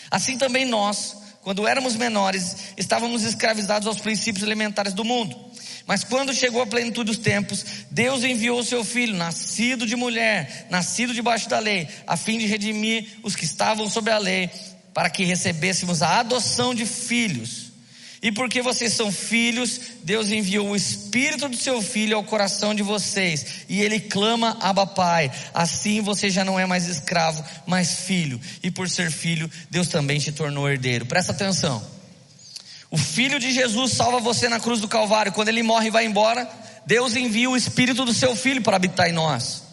Assim também nós, quando éramos menores, estávamos escravizados aos princípios elementares do mundo. Mas quando chegou a plenitude dos tempos, Deus enviou o seu filho, nascido de mulher, nascido debaixo da lei, a fim de redimir os que estavam sob a lei, para que recebêssemos a adoção de filhos. E porque vocês são filhos, Deus enviou o Espírito do seu Filho ao coração de vocês. E ele clama, Abba Pai. Assim você já não é mais escravo, mas filho. E por ser filho, Deus também te tornou herdeiro. Presta atenção. O Filho de Jesus salva você na cruz do Calvário. Quando ele morre e vai embora, Deus envia o Espírito do seu Filho para habitar em nós.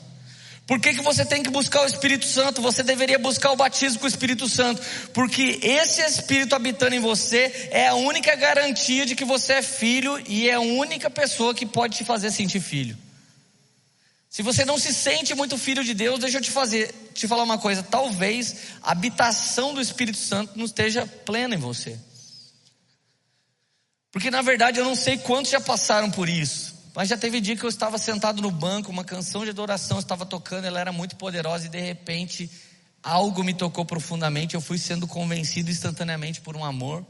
Por que, que você tem que buscar o Espírito Santo? Você deveria buscar o batismo com o Espírito Santo, porque esse Espírito habitando em você é a única garantia de que você é filho e é a única pessoa que pode te fazer sentir filho. Se você não se sente muito filho de Deus, deixa eu te fazer, te falar uma coisa, talvez a habitação do Espírito Santo não esteja plena em você. Porque na verdade eu não sei quantos já passaram por isso. Mas já teve dia que eu estava sentado no banco, uma canção de adoração estava tocando, ela era muito poderosa e de repente algo me tocou profundamente. Eu fui sendo convencido instantaneamente por um amor.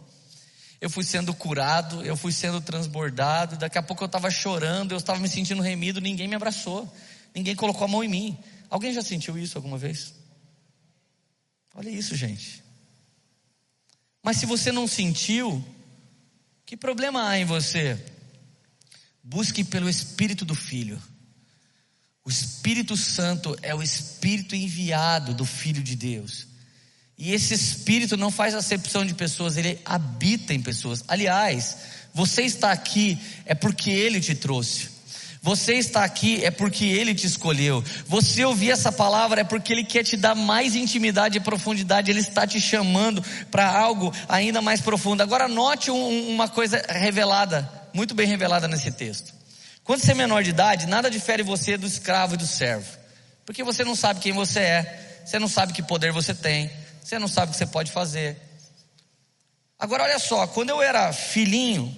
Eu fui sendo curado, eu fui sendo transbordado. Daqui a pouco eu estava chorando, eu estava me sentindo remido. Ninguém me abraçou, ninguém colocou a mão em mim. Alguém já sentiu isso alguma vez? Olha isso, gente. Mas se você não sentiu, que problema há em você? Busque pelo Espírito do Filho. O Espírito Santo é o Espírito enviado do Filho de Deus. E esse Espírito não faz acepção de pessoas, ele habita em pessoas. Aliás, você está aqui é porque ele te trouxe. Você está aqui é porque Ele te escolheu. Você ouvir essa palavra é porque Ele quer te dar mais intimidade e profundidade. Ele está te chamando para algo ainda mais profundo. Agora note um, uma coisa revelada muito bem revelada nesse texto. Quando você é menor de idade, nada difere você do escravo e do servo. Porque você não sabe quem você é, você não sabe que poder você tem, você não sabe o que você pode fazer. Agora olha só, quando eu era filhinho,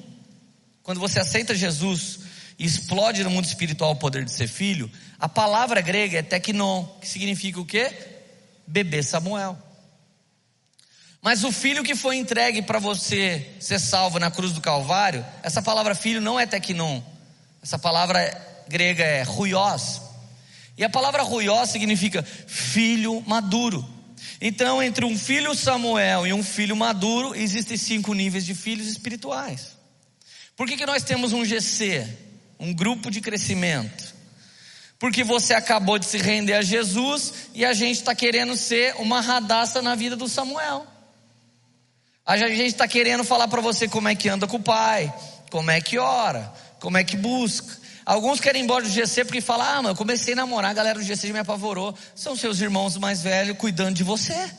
quando você aceita Jesus explode no mundo espiritual o poder de ser filho, a palavra grega é teknon, que significa o quê? Bebê Samuel. Mas o filho que foi entregue para você ser salvo na cruz do Calvário, essa palavra filho não é teknon. Essa palavra grega é ruios. E a palavra ruios significa filho maduro. Então, entre um filho Samuel e um filho maduro, existem cinco níveis de filhos espirituais. Por que, que nós temos um GC, um grupo de crescimento? Porque você acabou de se render a Jesus e a gente está querendo ser uma radaça na vida do Samuel. A gente está querendo falar para você como é que anda com o pai, como é que ora, como é que busca. Alguns querem ir embora do GC porque falam: Ah, mas eu comecei a namorar, a galera do GC me apavorou. São seus irmãos mais velhos cuidando de você.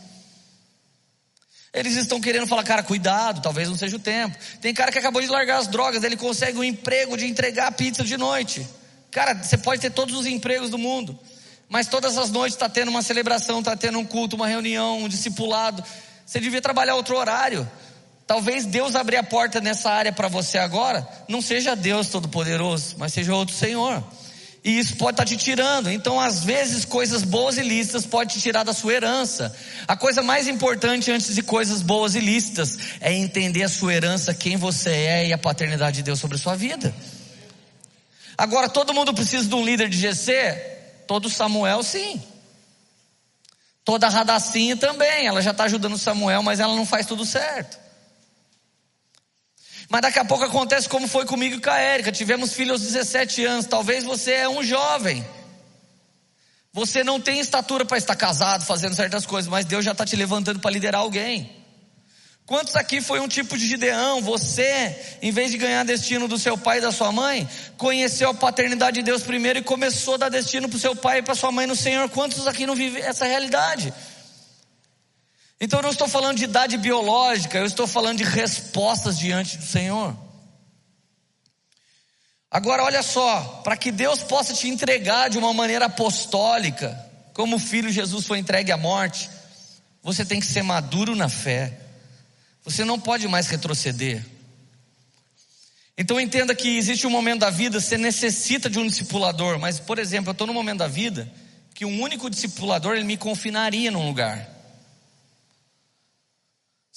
Eles estão querendo falar, cara, cuidado, talvez não seja o tempo. Tem cara que acabou de largar as drogas, ele consegue um emprego de entregar pizza de noite. Cara, você pode ter todos os empregos do mundo, mas todas as noites está tendo uma celebração, está tendo um culto, uma reunião, um discipulado. Você devia trabalhar outro horário. Talvez Deus abrir a porta nessa área para você agora, não seja Deus Todo-Poderoso, mas seja outro Senhor. E isso pode estar tá te tirando. Então, às vezes, coisas boas e lícitas pode te tirar da sua herança. A coisa mais importante antes de coisas boas e lícitas é entender a sua herança, quem você é e a paternidade de Deus sobre a sua vida. Agora, todo mundo precisa de um líder de GC? Todo Samuel, sim. Toda Radacinha também. Ela já está ajudando Samuel, mas ela não faz tudo certo. Mas daqui a pouco acontece como foi comigo e com a Érica. Tivemos filhos aos 17 anos. Talvez você é um jovem. Você não tem estatura para estar casado, fazendo certas coisas, mas Deus já está te levantando para liderar alguém. Quantos aqui foi um tipo de Gideão? Você, em vez de ganhar destino do seu pai e da sua mãe, conheceu a paternidade de Deus primeiro e começou a dar destino para o seu pai e para sua mãe no Senhor. Quantos aqui não vivem essa realidade? Então eu não estou falando de idade biológica, eu estou falando de respostas diante do Senhor. Agora olha só, para que Deus possa te entregar de uma maneira apostólica, como o filho Jesus foi entregue à morte, você tem que ser maduro na fé. Você não pode mais retroceder. Então entenda que existe um momento da vida, você necessita de um discipulador, mas por exemplo, eu estou no momento da vida que um único discipulador ele me confinaria num lugar.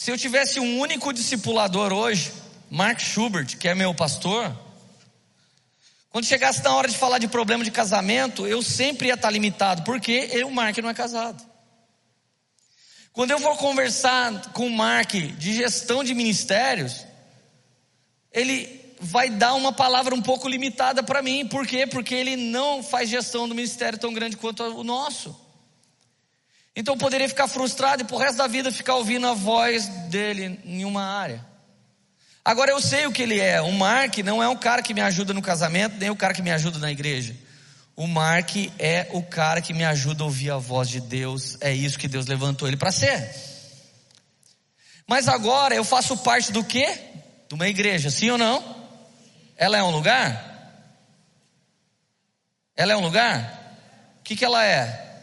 Se eu tivesse um único discipulador hoje, Mark Schubert, que é meu pastor, quando chegasse na hora de falar de problema de casamento, eu sempre ia estar limitado, porque eu, Mark, não é casado. Quando eu vou conversar com o Mark de gestão de ministérios, ele vai dar uma palavra um pouco limitada para mim. Por quê? Porque ele não faz gestão do ministério tão grande quanto o nosso. Então eu poderia ficar frustrado e por resto da vida ficar ouvindo a voz dele em uma área. Agora eu sei o que ele é. O Mark não é um cara que me ajuda no casamento, nem o cara que me ajuda na igreja. O Mark é o cara que me ajuda a ouvir a voz de Deus. É isso que Deus levantou ele para ser. Mas agora eu faço parte do quê? De uma igreja, sim ou não? Ela é um lugar? Ela é um lugar? O que, que ela é?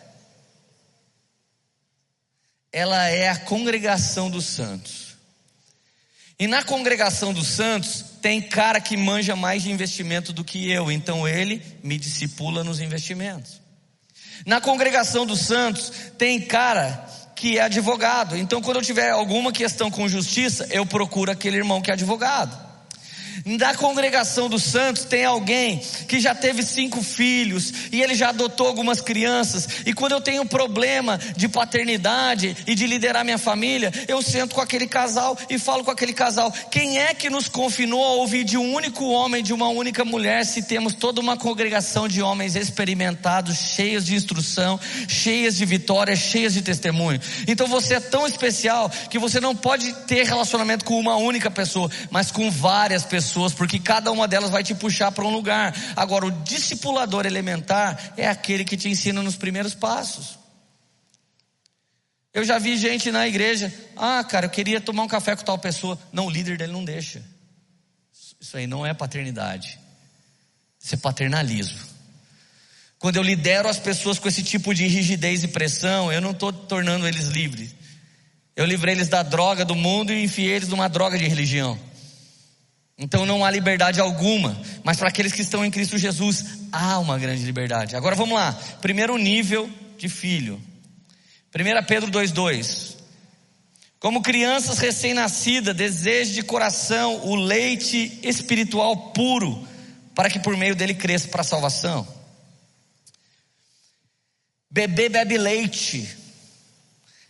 Ela é a congregação dos santos. E na congregação dos santos tem cara que manja mais de investimento do que eu, então ele me discipula nos investimentos. Na congregação dos santos tem cara que é advogado, então quando eu tiver alguma questão com justiça, eu procuro aquele irmão que é advogado. Na congregação dos santos tem alguém que já teve cinco filhos e ele já adotou algumas crianças. E quando eu tenho problema de paternidade e de liderar minha família, eu sento com aquele casal e falo com aquele casal: quem é que nos confinou a ouvir de um único homem, de uma única mulher, se temos toda uma congregação de homens experimentados, cheios de instrução, cheias de vitória, cheias de testemunho? Então você é tão especial que você não pode ter relacionamento com uma única pessoa, mas com várias pessoas pessoas, porque cada uma delas vai te puxar para um lugar. Agora, o discipulador elementar é aquele que te ensina nos primeiros passos. Eu já vi gente na igreja, ah, cara, eu queria tomar um café com tal pessoa. Não, o líder dele não deixa. Isso aí não é paternidade. Isso é paternalismo. Quando eu lidero as pessoas com esse tipo de rigidez e pressão, eu não estou tornando eles livres. Eu livrei eles da droga do mundo e enfiei eles numa droga de religião. Então não há liberdade alguma, mas para aqueles que estão em Cristo Jesus há uma grande liberdade. Agora vamos lá. Primeiro nível de filho. 1 Pedro 2:2. Como crianças recém-nascidas, deseje de coração o leite espiritual puro, para que por meio dele cresça para a salvação. Bebê bebe leite.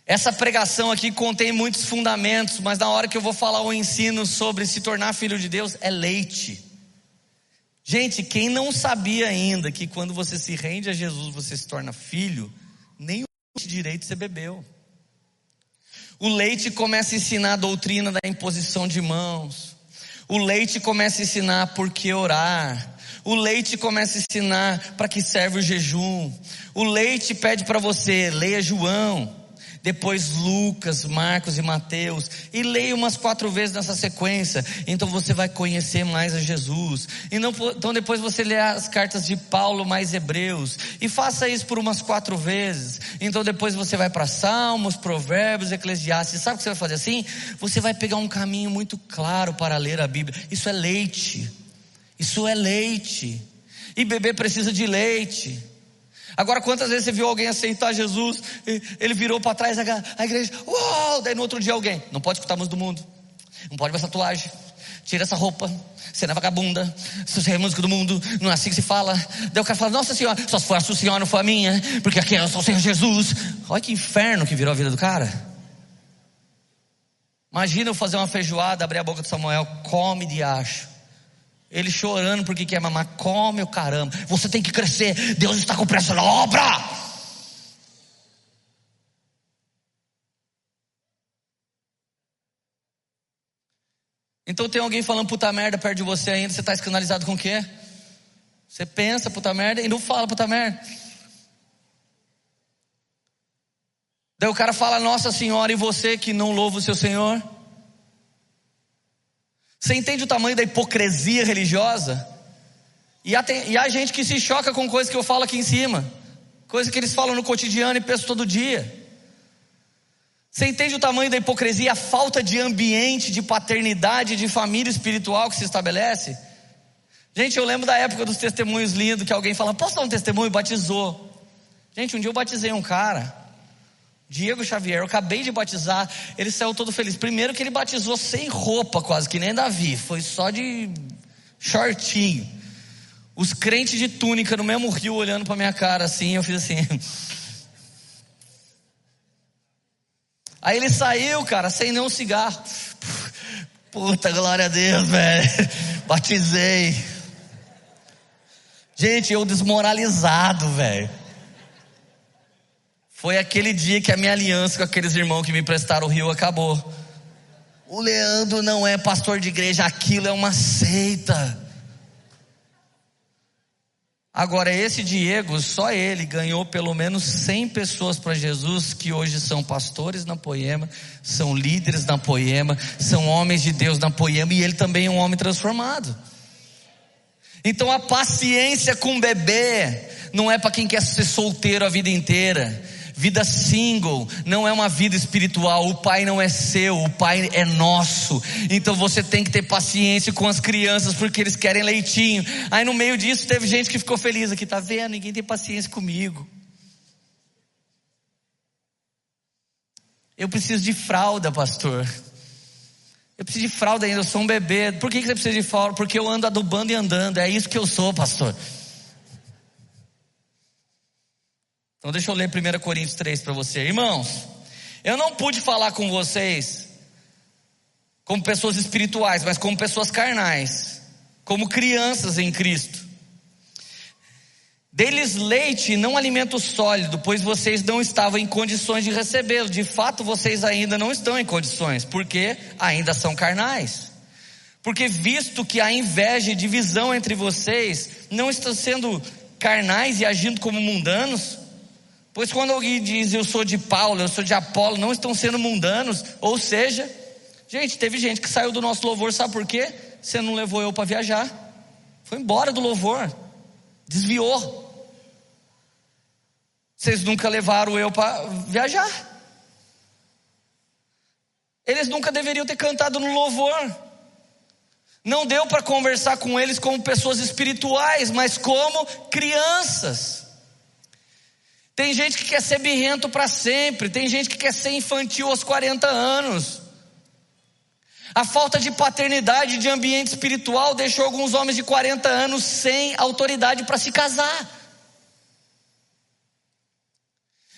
Essa pregação aqui contém muitos fundamentos, mas na hora que eu vou falar o ensino sobre se tornar filho de Deus, é leite. Gente, quem não sabia ainda que quando você se rende a Jesus, você se torna filho, nem o direito você bebeu. O leite começa a ensinar a doutrina da imposição de mãos. O leite começa a ensinar por que orar. O leite começa a ensinar para que serve o jejum. O leite pede para você, leia João depois Lucas, Marcos e Mateus, e leia umas quatro vezes nessa sequência, então você vai conhecer mais a Jesus. E não, então depois você lê as cartas de Paulo mais Hebreus, e faça isso por umas quatro vezes. Então depois você vai para Salmos, Provérbios, Eclesiastes. Sabe o que você vai fazer assim? Você vai pegar um caminho muito claro para ler a Bíblia. Isso é leite. Isso é leite. E bebê precisa de leite. Agora, quantas vezes você viu alguém aceitar Jesus, ele virou para trás a igreja, uau, daí no outro dia alguém, não pode escutar a música do mundo, não pode ver essa tatuagem, tira essa roupa, você não é vagabunda, você é música do mundo, não é assim que se fala. Daí o cara fala, nossa senhora, só se for a sua senhora, não foi a minha, porque aqui é só o Senhor Jesus. Olha que inferno que virou a vida do cara. Imagina eu fazer uma feijoada, abrir a boca de Samuel, come de acho. Ele chorando porque quer mamar, come o caramba. Você tem que crescer. Deus está com pressa na obra. Então tem alguém falando puta merda perto de você ainda, você está escandalizado com o quê? Você pensa puta merda e não fala puta merda. Daí o cara fala, Nossa Senhora, e você que não louva o seu Senhor? Você entende o tamanho da hipocrisia religiosa? E há, tem, e há gente que se choca com coisas que eu falo aqui em cima, coisas que eles falam no cotidiano e pensam todo dia. Você entende o tamanho da hipocrisia, a falta de ambiente, de paternidade, de família espiritual que se estabelece? Gente, eu lembro da época dos testemunhos lindos que alguém fala: Posso dar um testemunho? Batizou. Gente, um dia eu batizei um cara. Diego Xavier, eu acabei de batizar, ele saiu todo feliz. Primeiro que ele batizou sem roupa, quase que nem Davi, foi só de shortinho. Os crentes de túnica no mesmo rio olhando para minha cara assim, eu fiz assim. Aí ele saiu, cara, sem nenhum cigarro. Puta glória a Deus, velho. Batizei. Gente, eu desmoralizado, velho. Foi aquele dia que a minha aliança com aqueles irmãos que me emprestaram o rio acabou. O Leandro não é pastor de igreja, aquilo é uma seita. Agora, esse Diego, só ele ganhou pelo menos 100 pessoas para Jesus que hoje são pastores na Poema, são líderes na Poema, são homens de Deus na Poema e ele também é um homem transformado. Então, a paciência com o bebê não é para quem quer ser solteiro a vida inteira. Vida single não é uma vida espiritual. O pai não é seu, o pai é nosso. Então você tem que ter paciência com as crianças porque eles querem leitinho. Aí no meio disso teve gente que ficou feliz aqui, tá vendo? Ninguém tem paciência comigo. Eu preciso de fralda, pastor. Eu preciso de fralda ainda, eu sou um bebê. Por que você precisa de fralda? Porque eu ando adubando e andando. É isso que eu sou, pastor. Então deixa eu ler 1 Coríntios 3 para você. Irmãos, eu não pude falar com vocês como pessoas espirituais, mas como pessoas carnais, como crianças em Cristo. Deles leite, não alimento sólido, pois vocês não estavam em condições de recebê-lo. De fato, vocês ainda não estão em condições, porque ainda são carnais. Porque visto que há inveja e divisão entre vocês, não estão sendo carnais e agindo como mundanos, Pois quando alguém diz eu sou de Paulo, eu sou de Apolo, não estão sendo mundanos, ou seja, gente, teve gente que saiu do nosso louvor, sabe por quê? Você não levou eu para viajar. Foi embora do louvor. Desviou. Vocês nunca levaram eu para viajar. Eles nunca deveriam ter cantado no louvor. Não deu para conversar com eles como pessoas espirituais, mas como crianças. Tem gente que quer ser birrento para sempre, tem gente que quer ser infantil aos 40 anos. A falta de paternidade, de ambiente espiritual, deixou alguns homens de 40 anos sem autoridade para se casar.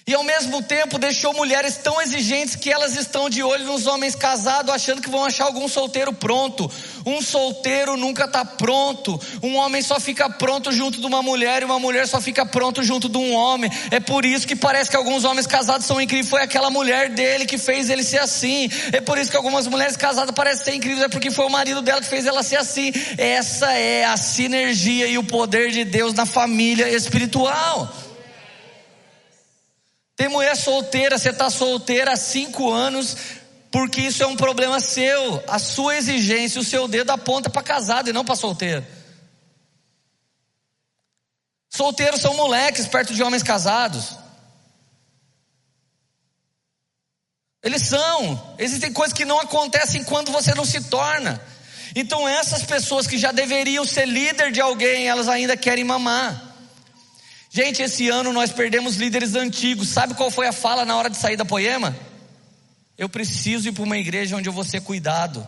E ao mesmo tempo deixou mulheres tão exigentes que elas estão de olho nos homens casados, achando que vão achar algum solteiro pronto. Um solteiro nunca está pronto. Um homem só fica pronto junto de uma mulher e uma mulher só fica pronto junto de um homem. É por isso que parece que alguns homens casados são incríveis. Foi aquela mulher dele que fez ele ser assim. É por isso que algumas mulheres casadas parecem ser incríveis. É porque foi o marido dela que fez ela ser assim. Essa é a sinergia e o poder de Deus na família espiritual. Tem mulher solteira, você está solteira há cinco anos, porque isso é um problema seu. A sua exigência, o seu dedo aponta para casado e não para solteiro. Solteiros são moleques perto de homens casados. Eles são. Existem coisas que não acontecem quando você não se torna. Então essas pessoas que já deveriam ser líder de alguém, elas ainda querem mamar. Gente, esse ano nós perdemos líderes antigos. Sabe qual foi a fala na hora de sair da poema? Eu preciso ir para uma igreja onde eu vou ser cuidado.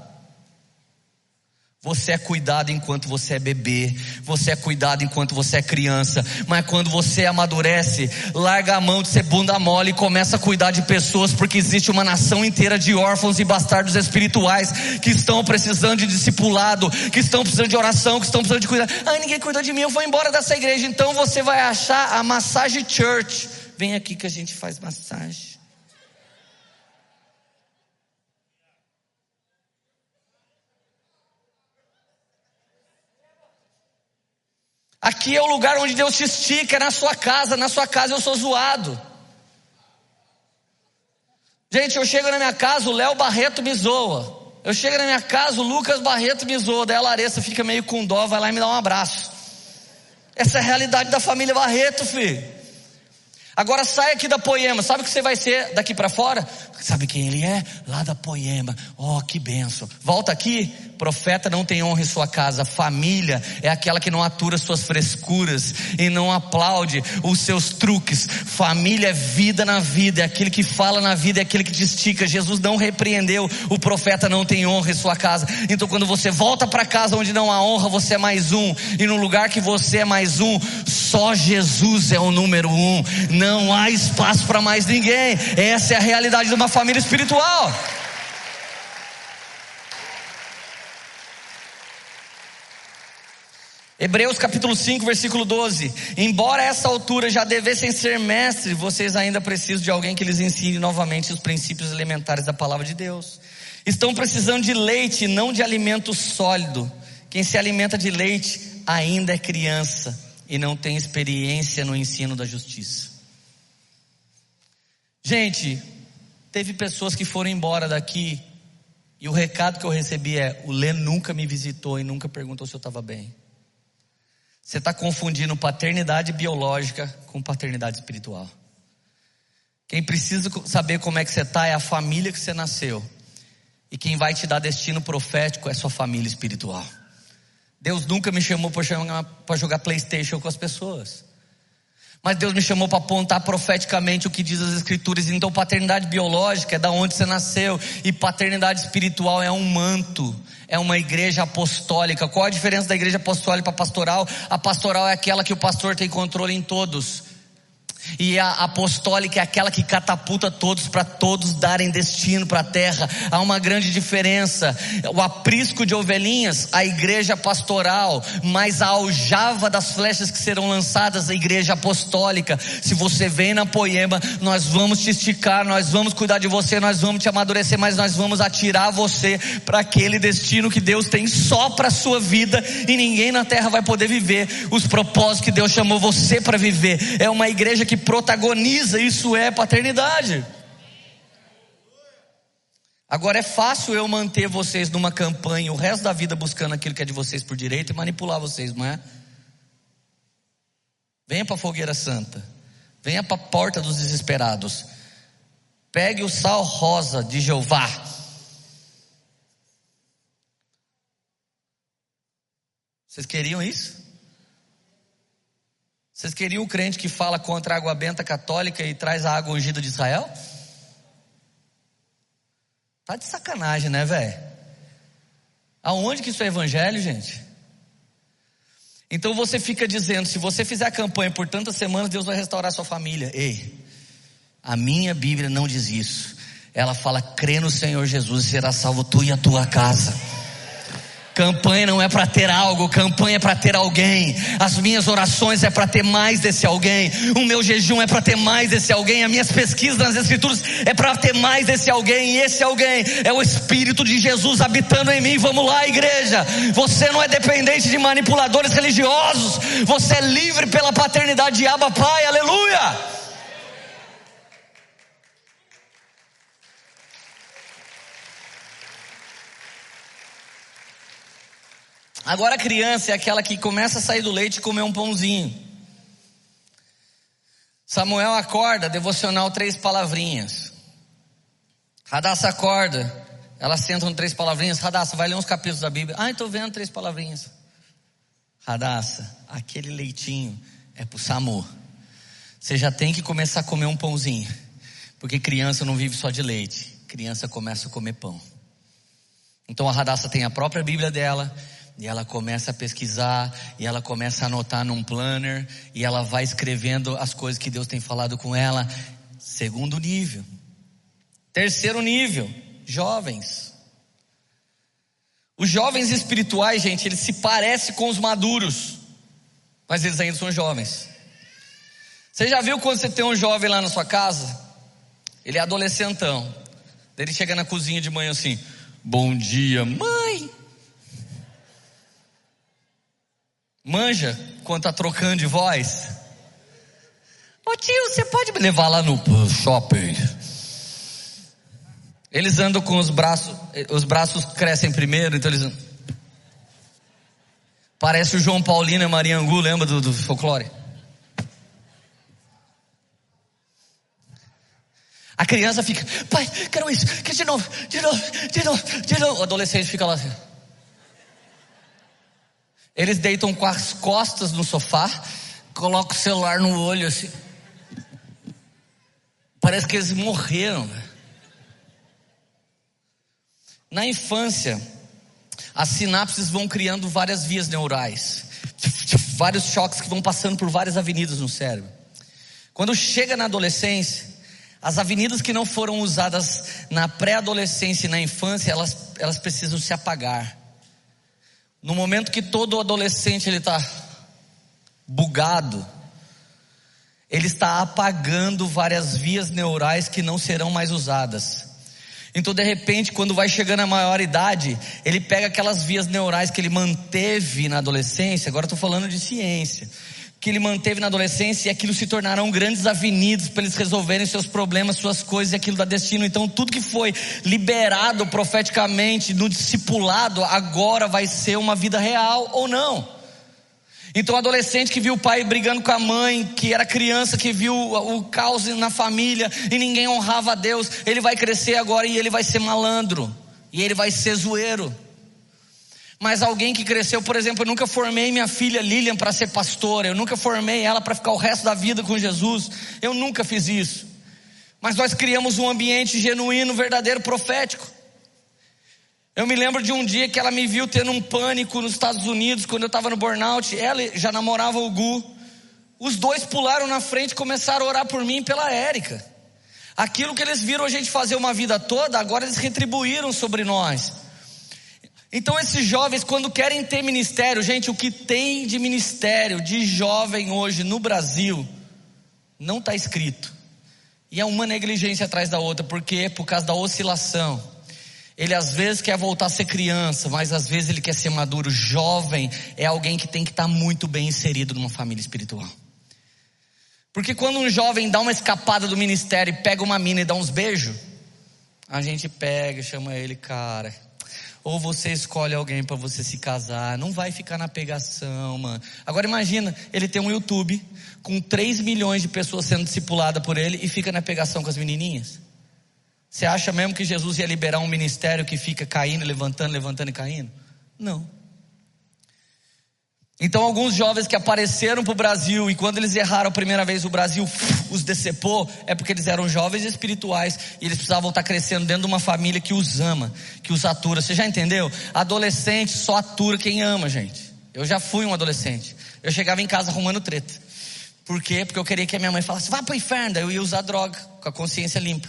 Você é cuidado enquanto você é bebê, você é cuidado enquanto você é criança, mas quando você amadurece, larga a mão de ser bunda mole e começa a cuidar de pessoas, porque existe uma nação inteira de órfãos e bastardos espirituais que estão precisando de discipulado, que estão precisando de oração, que estão precisando de cuidar. Ah, ninguém cuidou de mim, eu vou embora dessa igreja. Então você vai achar a massagem church. Vem aqui que a gente faz massagem. Aqui é o lugar onde Deus te estica, é na sua casa. Na sua casa eu sou zoado. Gente, eu chego na minha casa, o Léo Barreto me zoa. Eu chego na minha casa, o Lucas Barreto me zoa. Daí a Larissa fica meio com dó, vai lá e me dá um abraço. Essa é a realidade da família Barreto, filho. Agora sai aqui da Poema, sabe o que você vai ser daqui para fora? Sabe quem ele é? Lá da Poema. Oh, que benção. Volta aqui, profeta não tem honra em sua casa. Família é aquela que não atura suas frescuras e não aplaude os seus truques. Família é vida na vida, é aquele que fala na vida, é aquele que te estica. Jesus não repreendeu, o profeta não tem honra em sua casa. Então quando você volta para casa onde não há honra, você é mais um. E no lugar que você é mais um, só Jesus é o número um. Não há espaço para mais ninguém. Essa é a realidade de uma família espiritual. Hebreus capítulo 5, versículo 12. Embora a essa altura já devessem ser mestres, vocês ainda precisam de alguém que lhes ensine novamente os princípios elementares da palavra de Deus. Estão precisando de leite, não de alimento sólido. Quem se alimenta de leite ainda é criança e não tem experiência no ensino da justiça. Gente, teve pessoas que foram embora daqui e o recado que eu recebi é: o Lê nunca me visitou e nunca perguntou se eu estava bem. Você está confundindo paternidade biológica com paternidade espiritual. Quem precisa saber como é que você está é a família que você nasceu. E quem vai te dar destino profético é sua família espiritual. Deus nunca me chamou para jogar, PlayStation com as pessoas. Mas Deus me chamou para apontar profeticamente o que diz as Escrituras. Então, paternidade biológica é da onde você nasceu, e paternidade espiritual é um manto, é uma igreja apostólica. Qual a diferença da igreja apostólica para pastoral? A pastoral é aquela que o pastor tem controle em todos. E a apostólica é aquela que catapulta todos para todos darem destino para a terra. Há uma grande diferença. O aprisco de ovelhinhas, a igreja pastoral, mas a aljava das flechas que serão lançadas, a igreja apostólica. Se você vem na poema, nós vamos te esticar, nós vamos cuidar de você, nós vamos te amadurecer, mas nós vamos atirar você para aquele destino que Deus tem só para a sua vida e ninguém na terra vai poder viver os propósitos que Deus chamou você para viver. É uma igreja que protagoniza, isso é paternidade. Agora é fácil eu manter vocês numa campanha o resto da vida buscando aquilo que é de vocês por direito e manipular vocês, não é? Venha para a fogueira santa. Venha para a porta dos desesperados. Pegue o sal rosa de Jeová. Vocês queriam isso? Vocês queriam o crente que fala contra a água benta católica e traz a água ungida de Israel? Tá de sacanagem, né, velho? Aonde que isso é evangelho, gente? Então você fica dizendo, se você fizer a campanha por tantas semanas, Deus vai restaurar sua família. Ei, a minha Bíblia não diz isso. Ela fala: crê no Senhor Jesus e será salvo tu e a tua casa. Campanha não é para ter algo, campanha é para ter alguém. As minhas orações é para ter mais desse alguém. O meu jejum é para ter mais desse alguém. As minhas pesquisas nas Escrituras é para ter mais desse alguém. E esse alguém é o Espírito de Jesus habitando em mim. Vamos lá, igreja. Você não é dependente de manipuladores religiosos. Você é livre pela paternidade de Abba Pai. Aleluia. Agora a criança é aquela que começa a sair do leite e comer um pãozinho. Samuel acorda, devocional três palavrinhas. Radassa acorda, ela senta no três palavrinhas. Radassa, vai ler uns capítulos da Bíblia. Ah, estou vendo três palavrinhas. Radassa, aquele leitinho é pro Samu. Você já tem que começar a comer um pãozinho. Porque criança não vive só de leite. Criança começa a comer pão. Então a Radassa tem a própria Bíblia dela e ela começa a pesquisar, e ela começa a anotar num planner, e ela vai escrevendo as coisas que Deus tem falado com ela. Segundo nível. Terceiro nível, jovens. Os jovens espirituais, gente, eles se parecem com os maduros, mas eles ainda são jovens. Você já viu quando você tem um jovem lá na sua casa? Ele é adolescentão. Ele chega na cozinha de manhã assim: Bom dia, mãe. Manja quando tá trocando de voz? Ô tio, você pode me levar lá no shopping? Eles andam com os braços, os braços crescem primeiro, então eles. Parece o João Paulino e Maria Angu, lembra do, do folclore? A criança fica, pai, quero isso, quero de novo, de novo, de novo, de novo. O adolescente fica lá assim. Eles deitam com as costas no sofá, colocam o celular no olho assim. Parece que eles morreram. Na infância, as sinapses vão criando várias vias neurais, vários choques que vão passando por várias avenidas no cérebro. Quando chega na adolescência, as avenidas que não foram usadas na pré-adolescência e na infância, elas, elas precisam se apagar. No momento que todo adolescente ele está bugado, ele está apagando várias vias neurais que não serão mais usadas. Então, de repente, quando vai chegando a maior idade, ele pega aquelas vias neurais que ele manteve na adolescência, agora estou falando de ciência que ele manteve na adolescência e aquilo se tornarão grandes avenidas para eles resolverem seus problemas, suas coisas e aquilo da destino. Então, tudo que foi liberado profeticamente no discipulado agora vai ser uma vida real ou não. Então, o adolescente que viu o pai brigando com a mãe, que era criança, que viu o caos na família e ninguém honrava a Deus, ele vai crescer agora e ele vai ser malandro, e ele vai ser zoeiro. Mas alguém que cresceu, por exemplo, eu nunca formei minha filha Lilian para ser pastora, eu nunca formei ela para ficar o resto da vida com Jesus, eu nunca fiz isso. Mas nós criamos um ambiente genuíno, verdadeiro, profético. Eu me lembro de um dia que ela me viu tendo um pânico nos Estados Unidos, quando eu estava no burnout, ela já namorava o Gu. Os dois pularam na frente e começaram a orar por mim e pela Érica. Aquilo que eles viram a gente fazer uma vida toda, agora eles retribuíram sobre nós. Então esses jovens quando querem ter ministério, gente, o que tem de ministério de jovem hoje no Brasil não está escrito. E é uma negligência atrás da outra, porque por causa da oscilação. Ele às vezes quer voltar a ser criança, mas às vezes ele quer ser maduro. Jovem é alguém que tem que estar tá muito bem inserido numa família espiritual. Porque quando um jovem dá uma escapada do ministério e pega uma mina e dá uns beijos, a gente pega, chama ele, cara, ou você escolhe alguém para você se casar, não vai ficar na pegação, mano. Agora imagina, ele tem um YouTube com 3 milhões de pessoas sendo discipuladas por ele e fica na pegação com as menininhas. Você acha mesmo que Jesus ia liberar um ministério que fica caindo, levantando, levantando e caindo? Não. Então, alguns jovens que apareceram para o Brasil e quando eles erraram a primeira vez, o Brasil os decepou, é porque eles eram jovens espirituais e eles precisavam estar crescendo dentro de uma família que os ama, que os atura. Você já entendeu? Adolescente só atura quem ama, gente. Eu já fui um adolescente. Eu chegava em casa arrumando treta. Por quê? Porque eu queria que a minha mãe falasse, vá para o inferno. Eu ia usar droga, com a consciência limpa.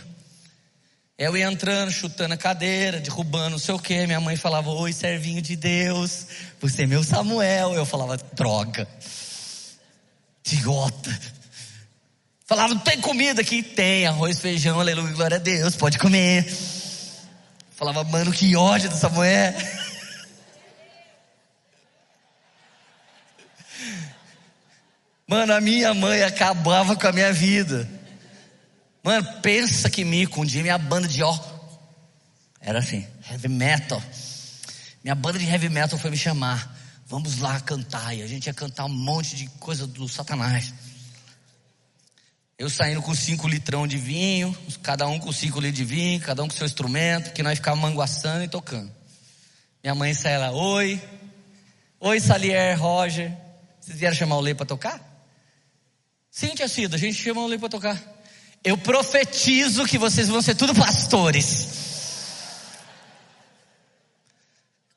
Eu ia entrando, chutando a cadeira, derrubando não sei o que. Minha mãe falava, oi, servinho de Deus, você é meu Samuel. Eu falava, droga, idiota. Falava, não tem comida aqui? Tem, arroz, feijão, aleluia, glória a Deus, pode comer. Falava, mano, que ódio dessa mulher. Mano, a minha mãe acabava com a minha vida. Mano, pensa que mico, um dia minha banda de ó. Era assim, heavy metal. Minha banda de heavy metal foi me chamar. Vamos lá cantar. E a gente ia cantar um monte de coisa do Satanás. Eu saindo com cinco litrão de vinho, cada um com cinco litros de vinho, cada um com seu instrumento, que nós ficávamos manguaçando e tocando. Minha mãe saia lá, oi. Oi, Salier, Roger. Vocês vieram chamar o Lei para tocar? Sim, tia Cida, a gente chama o Lei para tocar. Eu profetizo que vocês vão ser tudo pastores.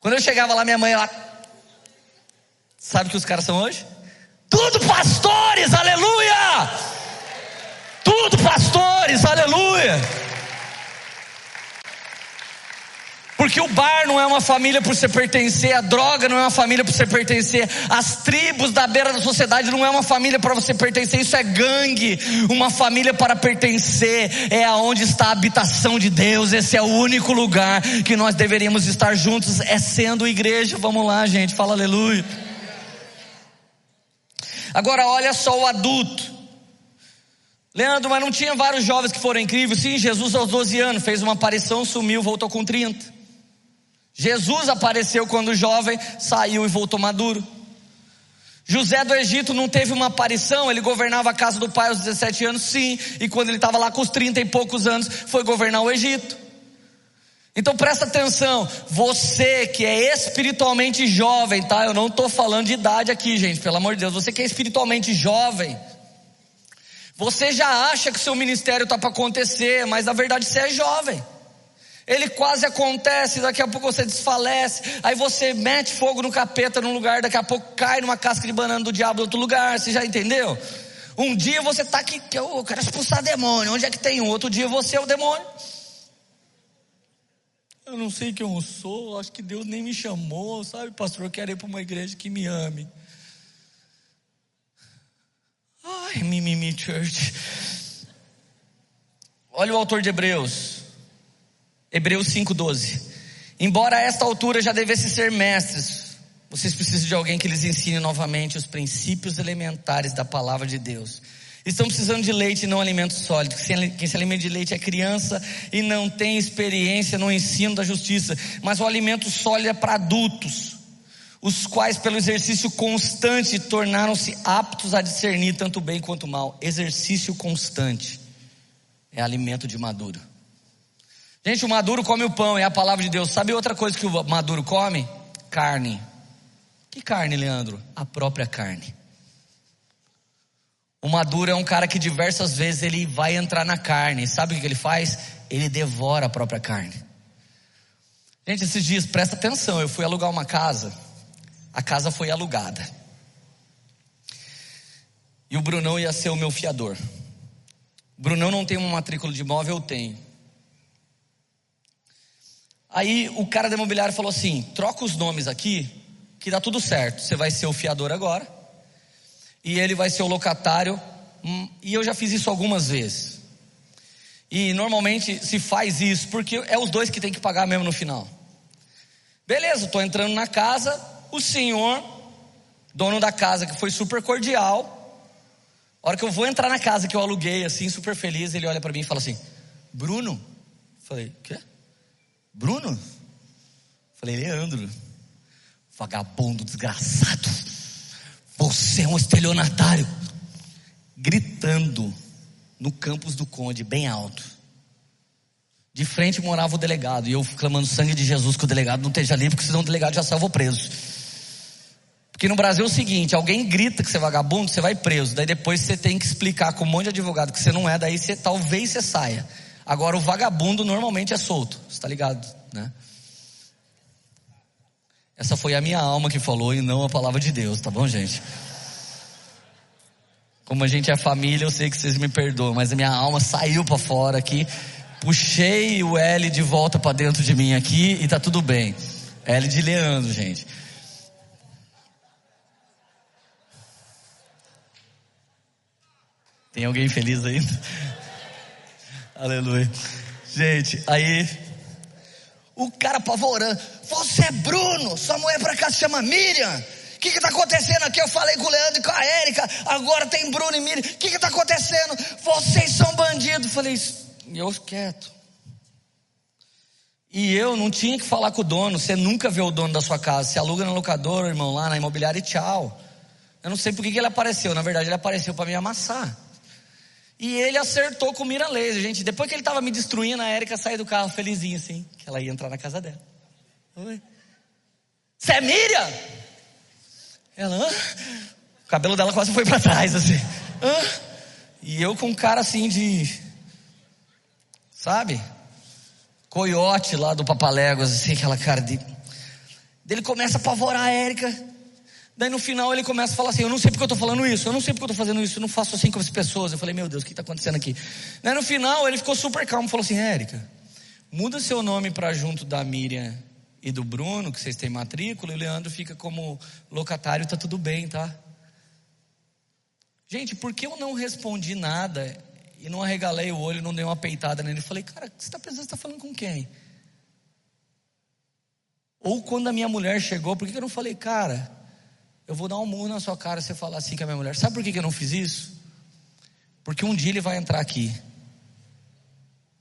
Quando eu chegava lá, minha mãe lá. Sabe o que os caras são hoje? Tudo pastores, aleluia! Tudo pastores, aleluia! Porque o bar não é uma família por você pertencer, a droga não é uma família por você pertencer, as tribos da beira da sociedade não é uma família para você pertencer, isso é gangue. Uma família para pertencer é aonde está a habitação de Deus, esse é o único lugar que nós deveríamos estar juntos, é sendo igreja. Vamos lá, gente, fala aleluia. Agora olha só o adulto. Leandro, mas não tinha vários jovens que foram incríveis? Sim, Jesus aos 12 anos fez uma aparição, sumiu, voltou com 30. Jesus apareceu quando jovem, saiu e voltou maduro. José do Egito não teve uma aparição, ele governava a casa do pai aos 17 anos, sim, e quando ele estava lá com os 30 e poucos anos, foi governar o Egito. Então presta atenção, você que é espiritualmente jovem, tá? Eu não estou falando de idade aqui, gente, pelo amor de Deus. Você que é espiritualmente jovem, você já acha que seu ministério está para acontecer, mas na verdade você é jovem ele quase acontece, daqui a pouco você desfalece, aí você mete fogo no capeta num lugar, daqui a pouco cai numa casca de banana do diabo em outro lugar, você já entendeu? Um dia você está aqui, eu quero expulsar demônio, onde é que tem um? Outro dia você é o demônio. Eu não sei quem eu sou, acho que Deus nem me chamou, sabe, pastor? Eu quero ir para uma igreja que me ame. Ai, mimimi church. Olha o autor de Hebreus. Hebreus 5,12. Embora a esta altura já devesse ser mestres, vocês precisam de alguém que lhes ensine novamente os princípios elementares da palavra de Deus. Estão precisando de leite e não alimento sólido. Quem se alimenta de leite é criança e não tem experiência no ensino da justiça. Mas o alimento sólido é para adultos, os quais, pelo exercício constante, tornaram-se aptos a discernir tanto bem quanto mal. Exercício constante é alimento de maduro. Gente, o maduro come o pão, é a palavra de Deus. Sabe outra coisa que o maduro come? Carne. Que carne, Leandro? A própria carne. O maduro é um cara que diversas vezes ele vai entrar na carne. Sabe o que ele faz? Ele devora a própria carne. Gente, esses dias, presta atenção, eu fui alugar uma casa. A casa foi alugada. E o Brunão ia ser o meu fiador. O Brunão não tem uma matrícula de imóvel, eu tenho. Aí o cara da imobiliária falou assim: troca os nomes aqui, que dá tudo certo. Você vai ser o fiador agora, e ele vai ser o locatário. Hum, e eu já fiz isso algumas vezes. E normalmente se faz isso, porque é os dois que tem que pagar mesmo no final. Beleza, estou entrando na casa, o senhor, dono da casa, que foi super cordial. A hora que eu vou entrar na casa que eu aluguei, assim, super feliz, ele olha para mim e fala assim: Bruno? Falei, quê? Bruno? Falei, Leandro, vagabundo desgraçado, você é um estelionatário. Gritando no campus do Conde, bem alto. De frente morava o delegado, e eu clamando sangue de Jesus que o delegado não esteja ali, porque senão o delegado já salva preso. Porque no Brasil é o seguinte: alguém grita que você é vagabundo, você vai preso. Daí depois você tem que explicar com um monte de advogado que você não é, daí você, talvez você saia. Agora o vagabundo normalmente é solto, está ligado, né? Essa foi a minha alma que falou e não a palavra de Deus, tá bom, gente? Como a gente é família, eu sei que vocês me perdoam, mas a minha alma saiu para fora aqui. Puxei o L de volta para dentro de mim aqui e tá tudo bem. L de Leandro, gente. Tem alguém feliz ainda? Aleluia. Gente, aí o cara apavorando. Você é Bruno, sua mulher pra cá se chama Miriam. O que está acontecendo aqui? Eu falei com o Leandro e com a Érica, agora tem Bruno e Miriam. O que está acontecendo? Vocês são bandidos. Falei, eu quieto. E eu não tinha que falar com o dono. Você nunca vê o dono da sua casa. Você aluga na locadora, irmão, lá na imobiliária e tchau. Eu não sei por que ele apareceu. Na verdade, ele apareceu para me amassar. E ele acertou com mira laser, gente. Depois que ele estava me destruindo, a Érica saiu do carro felizinha assim, que ela ia entrar na casa dela. Oi. Você é Miriam? Ela, Hã? o cabelo dela quase foi para trás, assim. Hã? E eu com um cara assim de, sabe? Coiote lá do Papaléguas, assim, aquela cara de. Ele começa a apavorar a Érica. Daí no final ele começa a falar assim: Eu não sei porque eu estou falando isso, eu não sei porque eu estou fazendo isso, eu não faço assim com as pessoas. Eu falei: Meu Deus, o que está acontecendo aqui? Daí no final ele ficou super calmo falou assim: Érica, muda seu nome para junto da Miriam e do Bruno, que vocês têm matrícula, e o Leandro fica como locatário, tá tudo bem, tá? Gente, por que eu não respondi nada e não arregalei o olho, não dei uma peitada nele? Eu falei: Cara, você está pensando, você está falando com quem? Ou quando a minha mulher chegou, por que eu não falei, cara? Eu vou dar um murro na sua cara se você falar assim com a minha mulher. Sabe por que eu não fiz isso? Porque um dia ele vai entrar aqui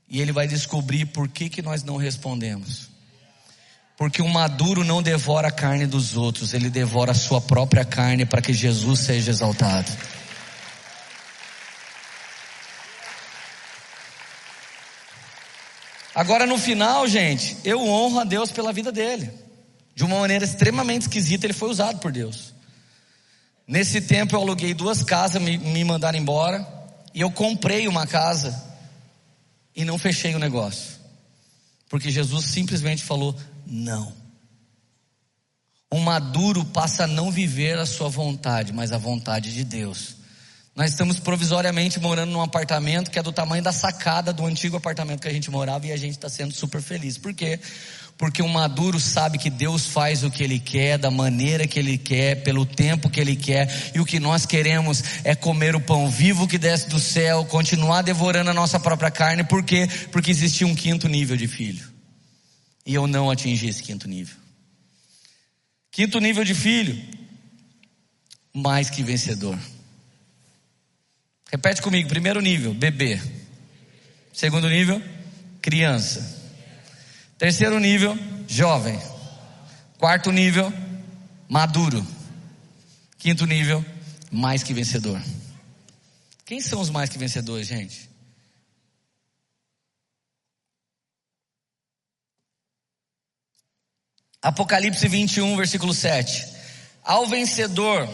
e ele vai descobrir por que, que nós não respondemos. Porque o maduro não devora a carne dos outros, ele devora a sua própria carne para que Jesus seja exaltado. Agora no final, gente, eu honro a Deus pela vida dele. De uma maneira extremamente esquisita, ele foi usado por Deus. Nesse tempo eu aluguei duas casas, me, me mandaram embora, e eu comprei uma casa e não fechei o negócio. Porque Jesus simplesmente falou: não. Um maduro passa a não viver a sua vontade, mas a vontade de Deus. Nós estamos provisoriamente morando num apartamento que é do tamanho da sacada do antigo apartamento que a gente morava e a gente está sendo super feliz. Por quê? Porque um maduro sabe que Deus faz o que Ele quer, da maneira que Ele quer, pelo tempo que Ele quer, e o que nós queremos é comer o pão vivo que desce do céu, continuar devorando a nossa própria carne, por quê? Porque existia um quinto nível de filho, e eu não atingi esse quinto nível. Quinto nível de filho, mais que vencedor. Repete comigo: primeiro nível, bebê. Segundo nível, criança. Terceiro nível, jovem. Quarto nível, maduro. Quinto nível, mais que vencedor. Quem são os mais que vencedores, gente? Apocalipse 21, versículo 7. Ao vencedor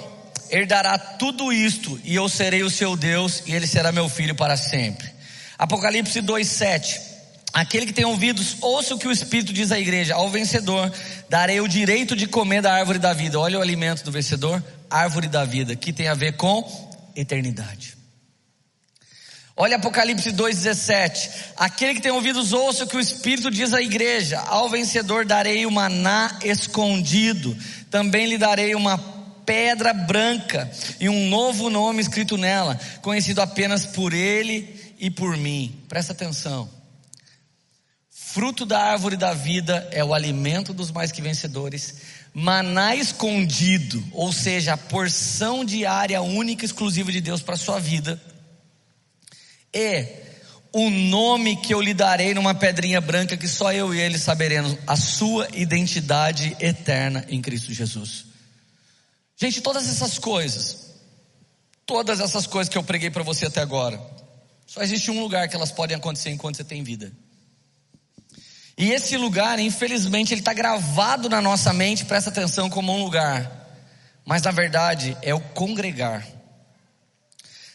herdará tudo isto, e eu serei o seu Deus, e ele será meu filho para sempre. Apocalipse 2, 7. Aquele que tem ouvidos, ouça o que o Espírito diz à igreja. Ao vencedor, darei o direito de comer da árvore da vida. Olha o alimento do vencedor, árvore da vida, que tem a ver com eternidade. Olha Apocalipse 2,17. Aquele que tem ouvidos, ouça o que o Espírito diz à igreja. Ao vencedor darei o maná escondido. Também lhe darei uma pedra branca e um novo nome escrito nela, conhecido apenas por ele e por mim. Presta atenção. Fruto da árvore da vida é o alimento dos mais que vencedores. Maná escondido, ou seja, a porção diária única e exclusiva de Deus para a sua vida. E o nome que eu lhe darei numa pedrinha branca que só eu e ele saberemos, a sua identidade eterna em Cristo Jesus. Gente, todas essas coisas, todas essas coisas que eu preguei para você até agora, só existe um lugar que elas podem acontecer enquanto você tem vida. E esse lugar, infelizmente, ele está gravado na nossa mente, presta atenção, como um lugar mas na verdade é o congregar.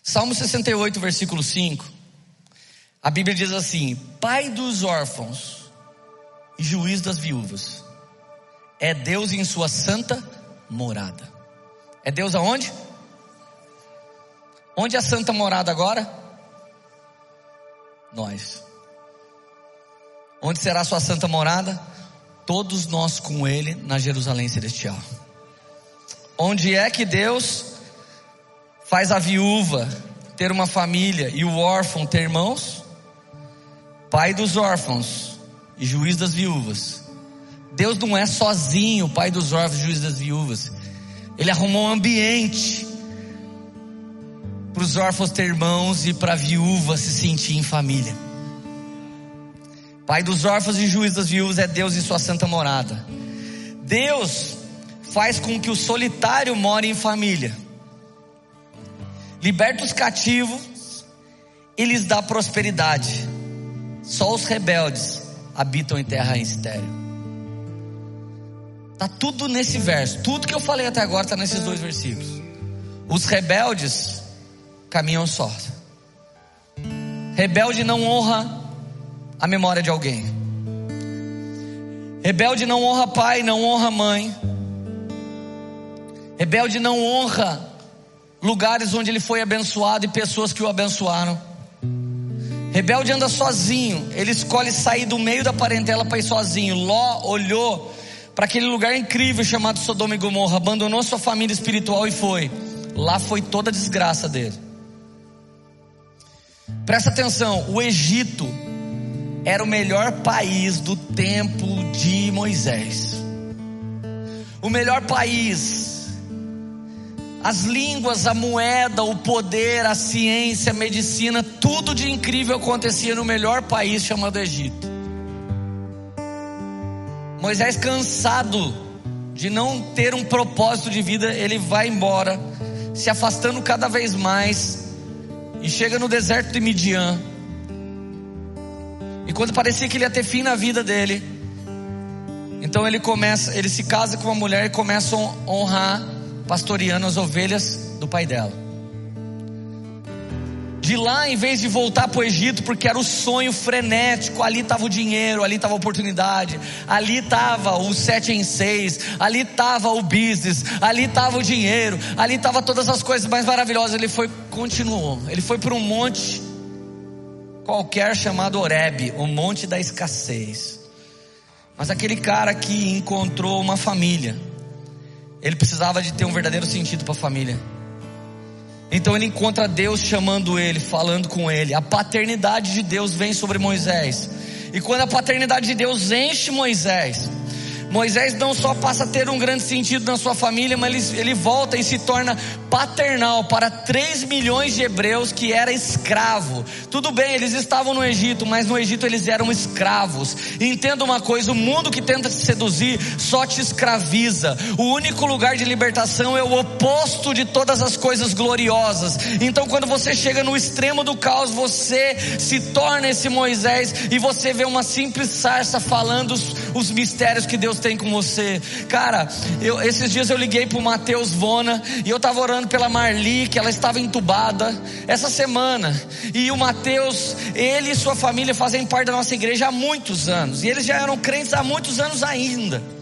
Salmo 68, versículo 5. A Bíblia diz assim: Pai dos órfãos e juiz das viúvas, é Deus em sua santa morada. É Deus aonde? Onde é a santa morada agora? Nós. Onde será sua santa morada? Todos nós com Ele na Jerusalém Celestial. Onde é que Deus faz a viúva ter uma família e o órfão ter irmãos? Pai dos órfãos e juiz das viúvas. Deus não é sozinho, pai dos órfãos e juiz das viúvas. Ele arrumou um ambiente para os órfãos ter irmãos e para a viúva se sentir em família. Pai dos órfãos e juiz das viúvas é Deus em sua santa morada. Deus faz com que o solitário more em família. Liberta os cativos e lhes dá prosperidade. Só os rebeldes habitam em terra estéril. Está tudo nesse verso. Tudo que eu falei até agora está nesses dois versículos. Os rebeldes caminham só. Rebelde não honra a memória de alguém. Rebelde não honra pai, não honra mãe. Rebelde não honra lugares onde ele foi abençoado e pessoas que o abençoaram. Rebelde anda sozinho, ele escolhe sair do meio da parentela para ir sozinho. Ló olhou para aquele lugar incrível chamado Sodoma e Gomorra, abandonou sua família espiritual e foi. Lá foi toda a desgraça dele. Presta atenção, o Egito era o melhor país do tempo de Moisés. O melhor país as línguas, a moeda, o poder, a ciência, a medicina, tudo de incrível acontecia no melhor país chamado Egito. Moisés, cansado de não ter um propósito de vida, ele vai embora, se afastando cada vez mais, e chega no deserto de Midian. E quando parecia que ele ia ter fim na vida dele, então ele começa, ele se casa com uma mulher e começa a honrar pastoreando as ovelhas do pai dela. De lá, em vez de voltar para o Egito, porque era o sonho frenético, ali estava o dinheiro, ali estava a oportunidade, ali estava o sete em seis, ali estava o business, ali estava o dinheiro, ali estava todas as coisas mais maravilhosas. Ele foi, continuou, ele foi para um monte qualquer chamado Oreb, o monte da escassez. Mas aquele cara que encontrou uma família, ele precisava de ter um verdadeiro sentido para a família. Então ele encontra Deus chamando ele, falando com ele. A paternidade de Deus vem sobre Moisés. E quando a paternidade de Deus enche Moisés, Moisés não só passa a ter um grande sentido na sua família, mas ele, ele volta e se torna paternal para 3 milhões de hebreus que era escravo. Tudo bem, eles estavam no Egito, mas no Egito eles eram escravos. entenda uma coisa: o mundo que tenta te seduzir só te escraviza. O único lugar de libertação é o oposto de todas as coisas gloriosas. Então, quando você chega no extremo do caos, você se torna esse Moisés e você vê uma simples sarça falando os, os mistérios que Deus tem com você. Cara, eu, esses dias eu liguei para o Matheus Vona e eu estava orando pela Marli, que ela estava entubada essa semana. E o Matheus, ele e sua família fazem parte da nossa igreja há muitos anos. E eles já eram crentes há muitos anos ainda.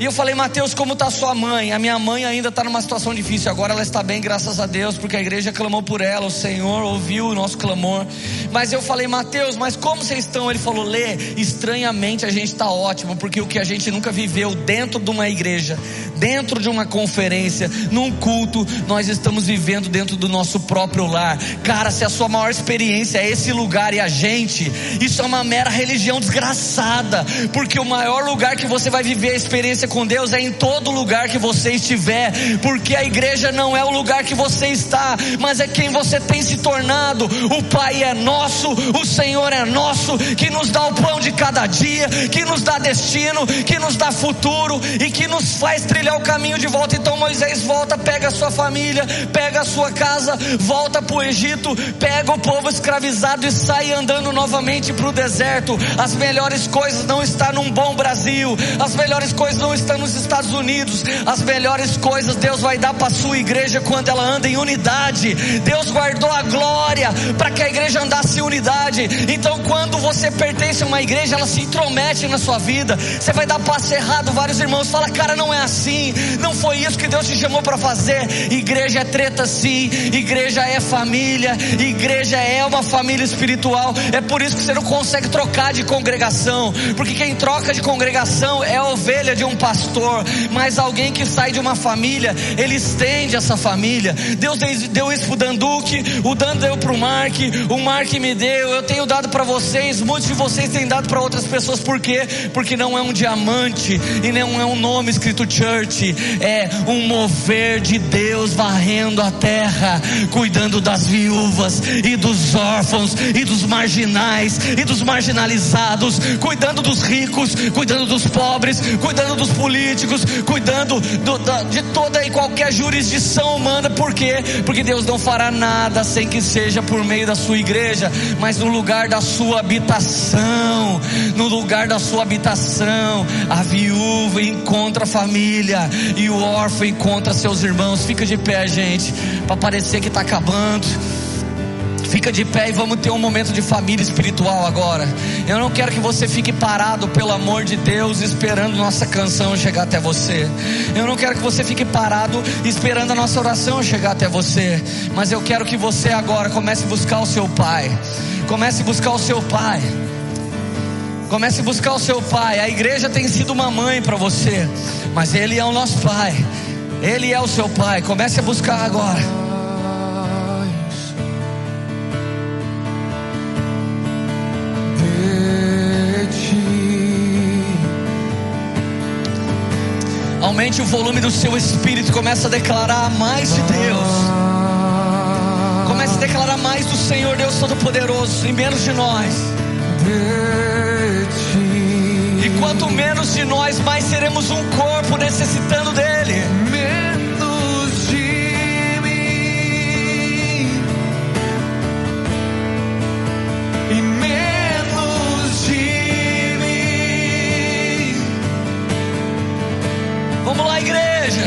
E eu falei, Mateus, como está sua mãe? A minha mãe ainda está numa situação difícil. Agora ela está bem, graças a Deus, porque a igreja clamou por ela. O Senhor ouviu o nosso clamor. Mas eu falei, Mateus, mas como vocês estão? Ele falou, Lê, estranhamente a gente está ótimo, porque o que a gente nunca viveu dentro de uma igreja, dentro de uma conferência, num culto, nós estamos vivendo dentro do nosso próprio lar. Cara, se a sua maior experiência é esse lugar e a gente, isso é uma mera religião desgraçada, porque o maior lugar que você vai viver a experiência com Deus é em todo lugar que você estiver, porque a igreja não é o lugar que você está, mas é quem você tem se tornado. O Pai é nosso, o Senhor é nosso, que nos dá o pão de cada dia, que nos dá destino, que nos dá futuro e que nos faz trilhar o caminho de volta. Então Moisés volta, pega a sua família, pega a sua casa, volta para o Egito, pega o povo escravizado e sai andando novamente para o deserto. As melhores coisas não estão num bom Brasil, as melhores coisas não está nos Estados Unidos, as melhores coisas Deus vai dar para sua igreja quando ela anda em unidade. Deus guardou a glória para que a igreja andasse em unidade. Então, quando você pertence a uma igreja, ela se intromete na sua vida. Você vai dar passo errado, vários irmãos fala, cara, não é assim. Não foi isso que Deus te chamou para fazer. Igreja é treta sim, igreja é família, igreja é uma família espiritual. É por isso que você não consegue trocar de congregação, porque quem troca de congregação é ovelha de um pastor, mas alguém que sai de uma família, ele estende essa família. Deus deu isso pro Danduque, o Dan deu pro Mark, o Mark me deu, eu tenho dado para vocês, muitos de vocês têm dado para outras pessoas, por quê? Porque não é um diamante e não é um nome escrito church, é um mover de Deus varrendo a terra, cuidando das viúvas e dos órfãos e dos marginais e dos marginalizados, cuidando dos ricos, cuidando dos pobres, cuidando dos políticos, cuidando do, da, de toda e qualquer jurisdição humana. Por quê? Porque Deus não fará nada sem que seja por meio da sua igreja, mas no lugar da sua habitação, no lugar da sua habitação, a viúva encontra a família e o órfão encontra seus irmãos. Fica de pé, gente, para parecer que está acabando. Fica de pé e vamos ter um momento de família espiritual agora. Eu não quero que você fique parado, pelo amor de Deus, esperando nossa canção chegar até você. Eu não quero que você fique parado esperando a nossa oração chegar até você. Mas eu quero que você agora comece a buscar o seu pai. Comece a buscar o seu pai. Comece a buscar o seu pai. A igreja tem sido uma mãe para você, mas ele é o nosso pai. Ele é o seu pai. Comece a buscar agora. Aumente o volume do seu espírito. Começa a declarar mais de Deus. Comece a declarar mais do Senhor Deus Todo-Poderoso e menos de nós. Quanto menos de nós, mais seremos um corpo necessitando dele. Menos de mim e menos de mim Vamos lá, igreja.